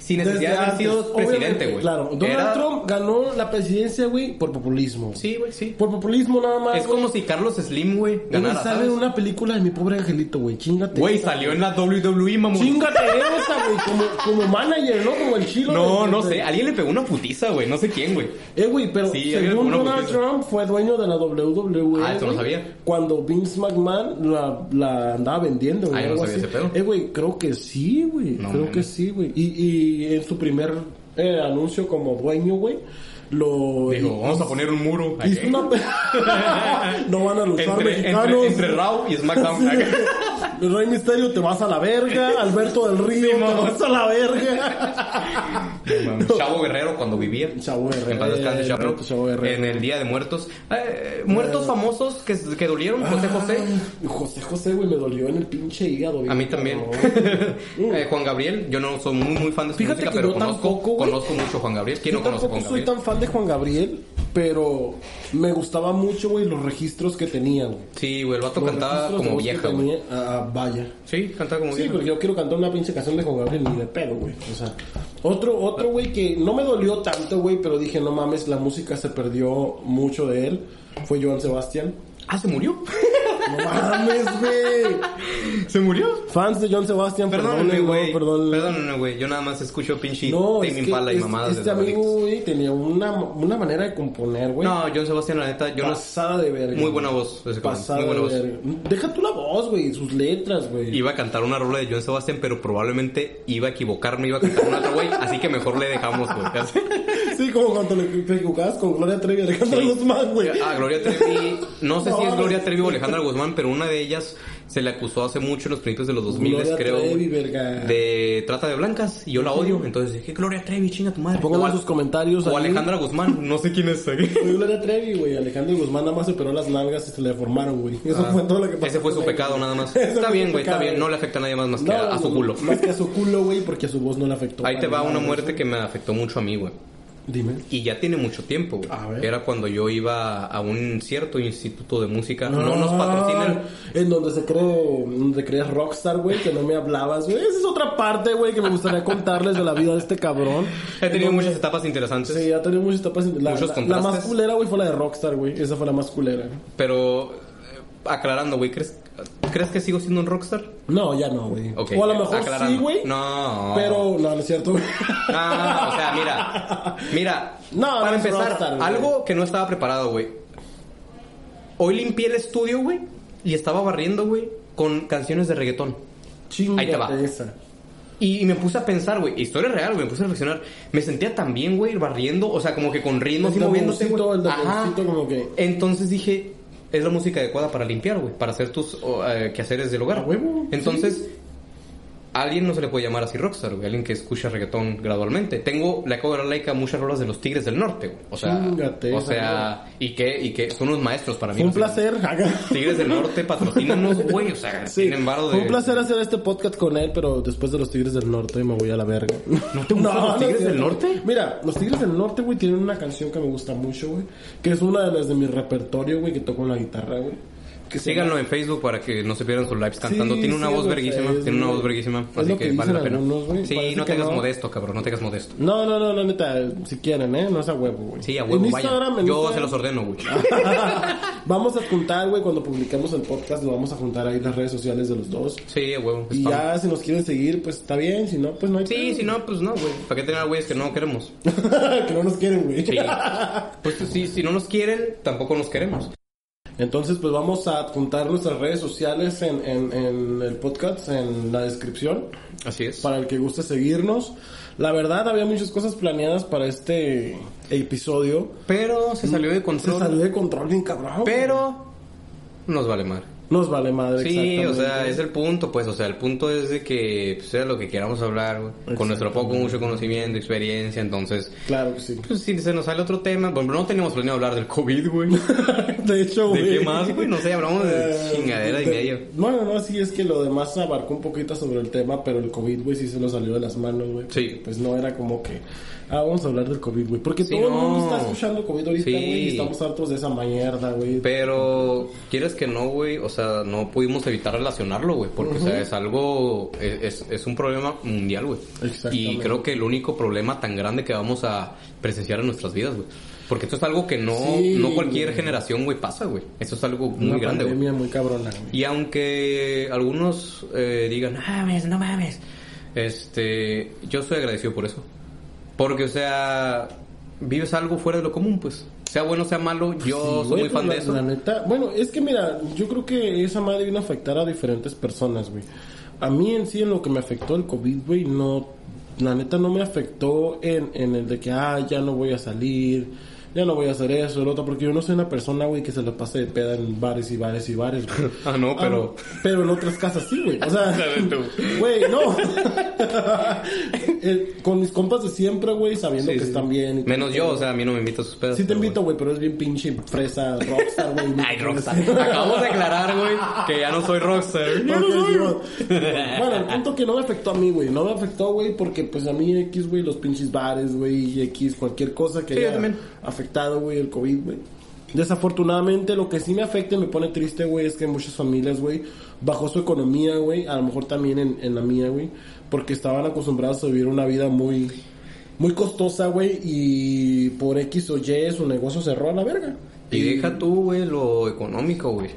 sin necesidad de haber sido presidente, güey. Claro, Donald Era- Trump ganó la presidencia, güey, por populismo. Sí, güey, sí. Por populismo nada más. Es como si Carlos Slim, güey, Güey, ganara, sale ¿sabes? una película de mi pobre angelito, güey. Chingate. Güey, salió en la WWE, mamón. Chingate esa, güey. Como, como manager, ¿no? Como el chilo. No, de- no de- sé. Alguien le pegó una putiza, güey. No sé quién, güey. Eh, güey, pero Sí, según Donald. Trump fue dueño de la WWE. Ah, eso no sabía. Cuando Vince McMahon la, la andaba vendiendo, güey. Ah, yo no sabía así. ese pedo. Eh, güey, creo que sí, güey. No creo que sí, güey. Y en su primer eh, anuncio como dueño, güey, lo... Dijo, vamos a poner un muro. Hizo aquí. una... no van a luchar entre, mexicanos. entre, entre Raw y SmackDown. El Rey Misterio te vas a la verga, Alberto del Río te mamá. vas a la verga. No. Chavo Guerrero cuando vivía. Chavo Guerrero, En descanse, Chavo. Chavo Guerrero. En el Día de Muertos. Eh, muertos famosos que, que dolieron. José José. Ay, José José, güey, me dolió en el pinche hígado. A mí también. Eh, Juan Gabriel. Yo no soy muy, muy fan de su Fíjate música, que pero yo conozco, tampoco, güey. conozco mucho a Juan Gabriel. ¿Quién Yo no conoce a Juan soy Gabriel? tan fan de Juan Gabriel, pero me gustaba mucho, güey, los registros que tenía, güey. Sí, güey. El vato Los cantaba como vieja, güey. tenía, ah, vaya. Sí, cantaba como Sí, vieja. porque yo quiero cantar una pinche canción de Juan Gabriel ni de pedo, güey. O sea, otro, otro güey que no me dolió tanto, güey, pero dije, no mames, la música se perdió mucho de él. Fue Joan Sebastián. Ah, se murió. No mames, güey. ¿Se murió? Fans de John Sebastian, Perdóname, perdónenlo, güey. perdón. Perdóname, güey. Yo nada más escucho pinche No, Tame es que Impala y es- mamadas este de amigo, güey, tenía una, una manera de componer, güey. No, John Sebastián, la neta, yo no... pasada de verga. Muy buena voz, ese. Pasada Muy buena voz. de verga. Deja tú la voz, güey, sus letras, güey. Iba a cantar una rola de John Sebastián, pero probablemente iba a equivocarme, iba a cantar una otra, güey. Así que mejor le dejamos, güey. Sí, como cuando le- equivocabas con Gloria Trevi y Alejandra Guzmán, güey. Ah, Gloria Trevi. No sé si es Gloria. Trevi o Alejandra Guzmán, pero una de ellas se le acusó hace mucho en los principios de los 2000, Gloria creo. Trevi, verga. De trata de blancas. Y yo la odio. Entonces dije, Gloria Trevi, chinga tu madre. Pónganlo en sus comentarios. O ahí. Alejandra Guzmán. No sé quién es. Fue Gloria Trevi, güey. Alejandra Guzmán nada más se operó las nalgas y se le deformaron, güey. Eso Ah, fue todo lo que pasó. Ese fue su pecado nada más. Está bien, güey, está bien. No le afecta a nadie más más que No, a, a su culo. Más que a su culo, güey, porque a su voz no le afectó. Ahí te va una muerte que me afectó mucho a mí, güey. Dime. Y ya tiene mucho tiempo, güey. A ver. Era cuando yo iba a un cierto instituto de música. No nos patrocinan. En donde se cree, donde crees rockstar, güey, que no me hablabas, güey. Esa es otra parte, güey, que me gustaría contarles de la vida de este cabrón. He tenido donde- muchas etapas interesantes. Sí, ha tenido muchas etapas. La, Muchos la- la más culera, güey, fue la de rockstar, güey. Esa fue la más culera. Pero, eh, aclarando, güey, ¿crees, ¿crees que sigo siendo un rockstar? No, ya no, güey. O a lo mejor aclarando. sí, güey. No. Pero, no, no es cierto, güey. Ah, o sea, mira. Mira. No, no para empezar, rockstar, güey. algo que no estaba preparado, güey. Hoy limpié el estudio, güey, y estaba barriendo, güey, con canciones de reggaetón. Ahí te va. Esa. Y, y me puse a pensar, güey, historia real, güey, me puse a reflexionar. Me sentía tan bien, güey, barriendo, o sea, como que con ritmo, así El moviéndose, güey. Ajá. como que... Entonces dije, es la música adecuada para limpiar, güey, para hacer tus o, eh, quehaceres del hogar. A huevo, Entonces, a alguien no se le puede llamar así rockstar, güey, alguien que escucha reggaetón gradualmente. Tengo, le acabo de dar like a muchas rolas de los Tigres del Norte, güey. O sea, o sea, y que, y que son unos maestros para mí. Fue un placer. Tigres del Norte, patrocínanos, güey, o sea, Sí, varo de... fue un placer hacer este podcast con él, pero después de los Tigres del Norte me voy a la verga. ¿No te gustan los Tigres es del. Norte? Mira, los Tigres del Norte, güey, tienen una canción que me gusta mucho, güey. Que es una de las de mi repertorio, güey, que toco en la guitarra, güey. Que Síganlo llama- en Facebook para que no se pierdan sus lives cantando. Sí, tiene una sí, voz en verguísima. Tiene una voz verguísima. Así que, que vale la pena. algunos, sí, Parece no que te hagas no. modesto, cabrón. No te hagas modesto. No, no, no, la neta, si quieren, ¿eh? No es a huevo, güey. Sí, a En huevo, Instagram, vaya. en Yo Instagram- se los ordeno, güey. Vamos a juntar, güey, cuando publiquemos el podcast, lo vamos a juntar ahí las redes sociales de los dos. Sí, a huevo. Y spam. ya, si nos quieren seguir, pues está bien. Si no, pues no hay Sí, pedo. si no, pues no, güey. ¿Para qué tener güeyes que no queremos? que no nos quieren, güey. Sí. Pues sí, si no nos quieren, tampoco nos queremos. Entonces, pues vamos a adjuntar nuestras redes sociales en, en, en el podcast, en la descripción, Así es. para el que guste seguirnos. La verdad, había muchas cosas planeadas para este episodio. Pero se salió de Se control. salió de control bien cabrón. Pero nos vale madre. Nos vale madre, Sí, o sea, es el punto, pues, o sea, el punto es de que pues, sea lo que queramos hablar, güey. Con nuestro poco, mucho conocimiento, experiencia, entonces, Claro que sí. pues si se nos sale otro tema, bueno, no teníamos planeado hablar del COVID, güey. De hecho, ¿De güey. qué más, güey? No sé, hablamos de Eh, chingadera y de- media. Bueno, no, sí, es que lo demás abarcó un poquito sobre el tema, pero el COVID, güey, sí se nos salió de las manos, güey. Sí. Pues no era como que, ah, vamos a hablar del COVID, güey. Porque Sí, todo el mundo está escuchando COVID ahorita, Sí. güey, y estamos hartos de esa mierda, güey. Pero, ¿quieres que no, güey? O sea, no pudimos evitar relacionarlo, güey. Porque, o sea, es algo... Es, es, es un problema mundial, güey. Exactamente. Y creo que el único problema tan grande que vamos a presenciar en nuestras vidas, güey. Porque esto es algo que no, Sí, no cualquier güey. generación, güey, pasa, güey. Esto es algo muy Una grande, güey. muy cabrona, güey. Y aunque algunos eh, digan, no mames, no mames, este, yo soy agradecido por eso. Porque, o sea, vives algo fuera de lo común, pues. Sea bueno, sea malo, yo Sí, soy muy fan pues, de la- eso. La neta, bueno, es que mira, yo creo que esa madre vino a afectar a diferentes personas, güey. A mí en sí, en lo que me afectó el COVID, güey, no, la neta no me afectó en, en el de que, ah, ya no voy a salir, ya no voy a hacer eso, el otro, porque yo no soy una persona, güey, que se la pase de peda en bares y bares y bares, güey. Ah, no, pero... pero en otras casas sí, güey. O sea, güey, no. Con mis compas de siempre, güey, sabiendo Sí, que sí. están bien. y Menos yo, o sea, a mí no me invita a sus pedas. Sí te invito, güey, pero es bien pinche fresa, rockstar, güey. Ay, rockstar. Acabamos de aclarar, güey, que ya no soy rockstar. Ya no Ok, soy. Bueno, el punto que no me afectó a mí, güey. No me afectó, güey, porque pues a mí X, güey, los pinches bares, güey, y X, cualquier cosa que Sí, yo también. afectado, güey, el COVID, güey. Desafortunadamente, lo que sí me afecta y me pone triste, güey, es que muchas familias, güey, bajo su economía, güey, a lo mejor también en, en la mía, güey, porque estaban acostumbrados a vivir una vida muy, muy costosa, güey, y por X o Y su negocio cerró a la verga. Y deja tú, güey, lo económico, güey.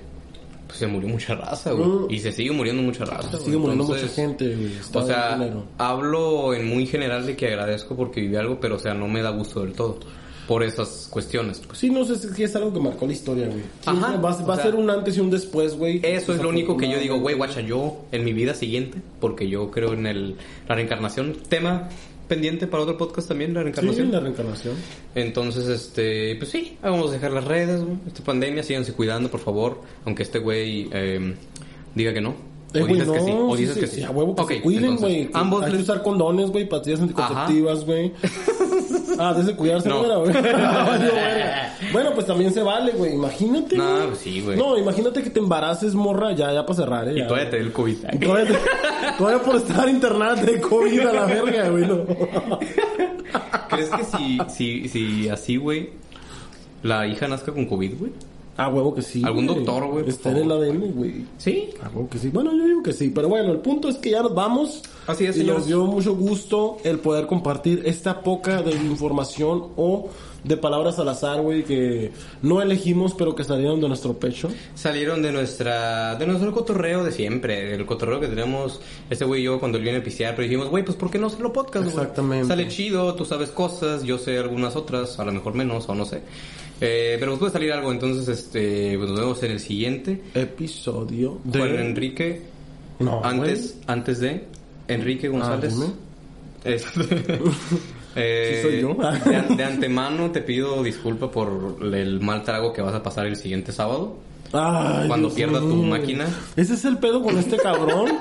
pues se murió mucha raza, güey. Mm. Y se sigue muriendo mucha raza, güey. Sigue muriendo Entonces, mucha gente, güey. Está O sea, hablo en muy general de que agradezco porque viví algo, pero o sea, no me da gusto del todo. Por esas cuestiones, pues. Sí, no sé si es algo que marcó la historia, güey. Ajá, va, o va a sea, ser un antes y un después, güey. Eso es lo único que yo digo, güey, guacha, yo en mi vida siguiente, porque yo creo en el, la reencarnación. Tema pendiente para otro podcast también, la Sí, reencarnación. la reencarnación. Entonces, este, pues sí, vamos a dejar las redes, güey. Esta pandemia, síganse cuidando, por favor. Aunque este güey eh, diga que no. Eh, o dices no, que sí. O sí, dices sí, que sí, sí. a huevo que Ok, se cuiden, güey. Ambos Hay que les- usar condones, güey, pastillas anticonceptivas, güey. ah, desde cuidarse, No. güey. Verga. bueno, pues también se vale, güey. Imagínate. No, güey. pues sí, güey. No, imagínate que te embaraces, morra, ya, ya para cerrar, eh. Y ya, todavía te dé el COVID. Todavía, te- todavía por estar internada de COVID a la verga, güey. No. ¿Crees que si, si, si así, güey, la hija nazca con COVID, güey? Ah, huevo que sí. ¿Algún güey. doctor, güey, Está en el? ADN, güey. Sí. Ah, huevo que sí. Bueno, yo digo que sí. Pero bueno, el punto es que ya nos vamos. Así es, Y nos dio mucho gusto el poder compartir esta poca de información o de palabras al azar, güey, que no elegimos, pero que salieron de nuestro pecho. Salieron de nuestra, de nuestro cotorreo de siempre, el cotorreo que tenemos este güey y yo cuando él viene a pistear, pero dijimos, güey, pues ¿por qué no hacerlo podcast, güey? Exactamente. Sale chido, tú sabes cosas, yo sé algunas otras, a lo mejor menos, o no sé. Eh, pero puede salir algo, entonces, este, pues nos vemos en el siguiente. Episodio de... Juan Enrique, No, antes, antes de Enrique González. dime. Este, eh, Sí soy yo. de, an- de antemano te pido disculpa por el mal trago que vas a pasar el siguiente sábado. Ay, Cuando Dios pierda tu máquina. Ese es el pedo con este cabrón.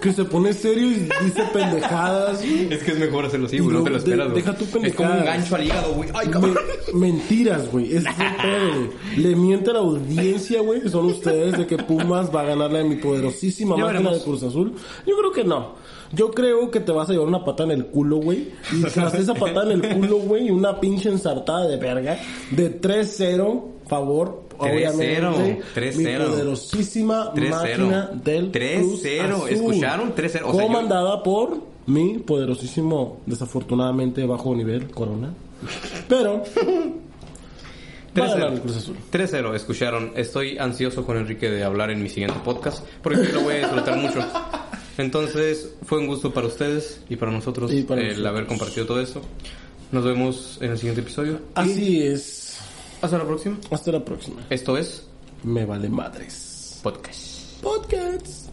que se pone serio y dice pendejadas, güey. Es que es mejor hacerlo así, güey, no te lo de- esperas, güey. deja tu Es como un pendejadas. gancho al hígado, güey. Ay, cabrón. Me- mentiras, güey. Es el pedo, güey. Le miente a la audiencia, güey, que son ustedes, de que Pumas va a ganar la mi poderosísima Ya máquina veremos. de Cruz Azul. Yo creo que no. Yo creo que te vas a llevar una patada en el culo, güey. Y tras esa patada en el culo, güey, y una pinche ensartada de verga de 3-0, favor. 3-0, obviamente, 3-0. Mi poderosísima 3-0. máquina del 3-0, Cruz Azul. ¿escucharon? 3-0, o sea, yo- Comandada por mi poderosísimo, desafortunadamente bajo nivel, Corona. Pero... Va a ganar el Cruz Azul. 3-0, escucharon. Estoy ansioso con Enrique de hablar en mi siguiente podcast, porque lo voy a disfrutar mucho. Entonces, fue un gusto para ustedes y para nosotros Y para el nosotros. haber compartido todo esto. Nos vemos en el siguiente episodio. Así es. Hasta la próxima. Hasta la próxima. Esto es Me vale madres. Podcast. Podcasts.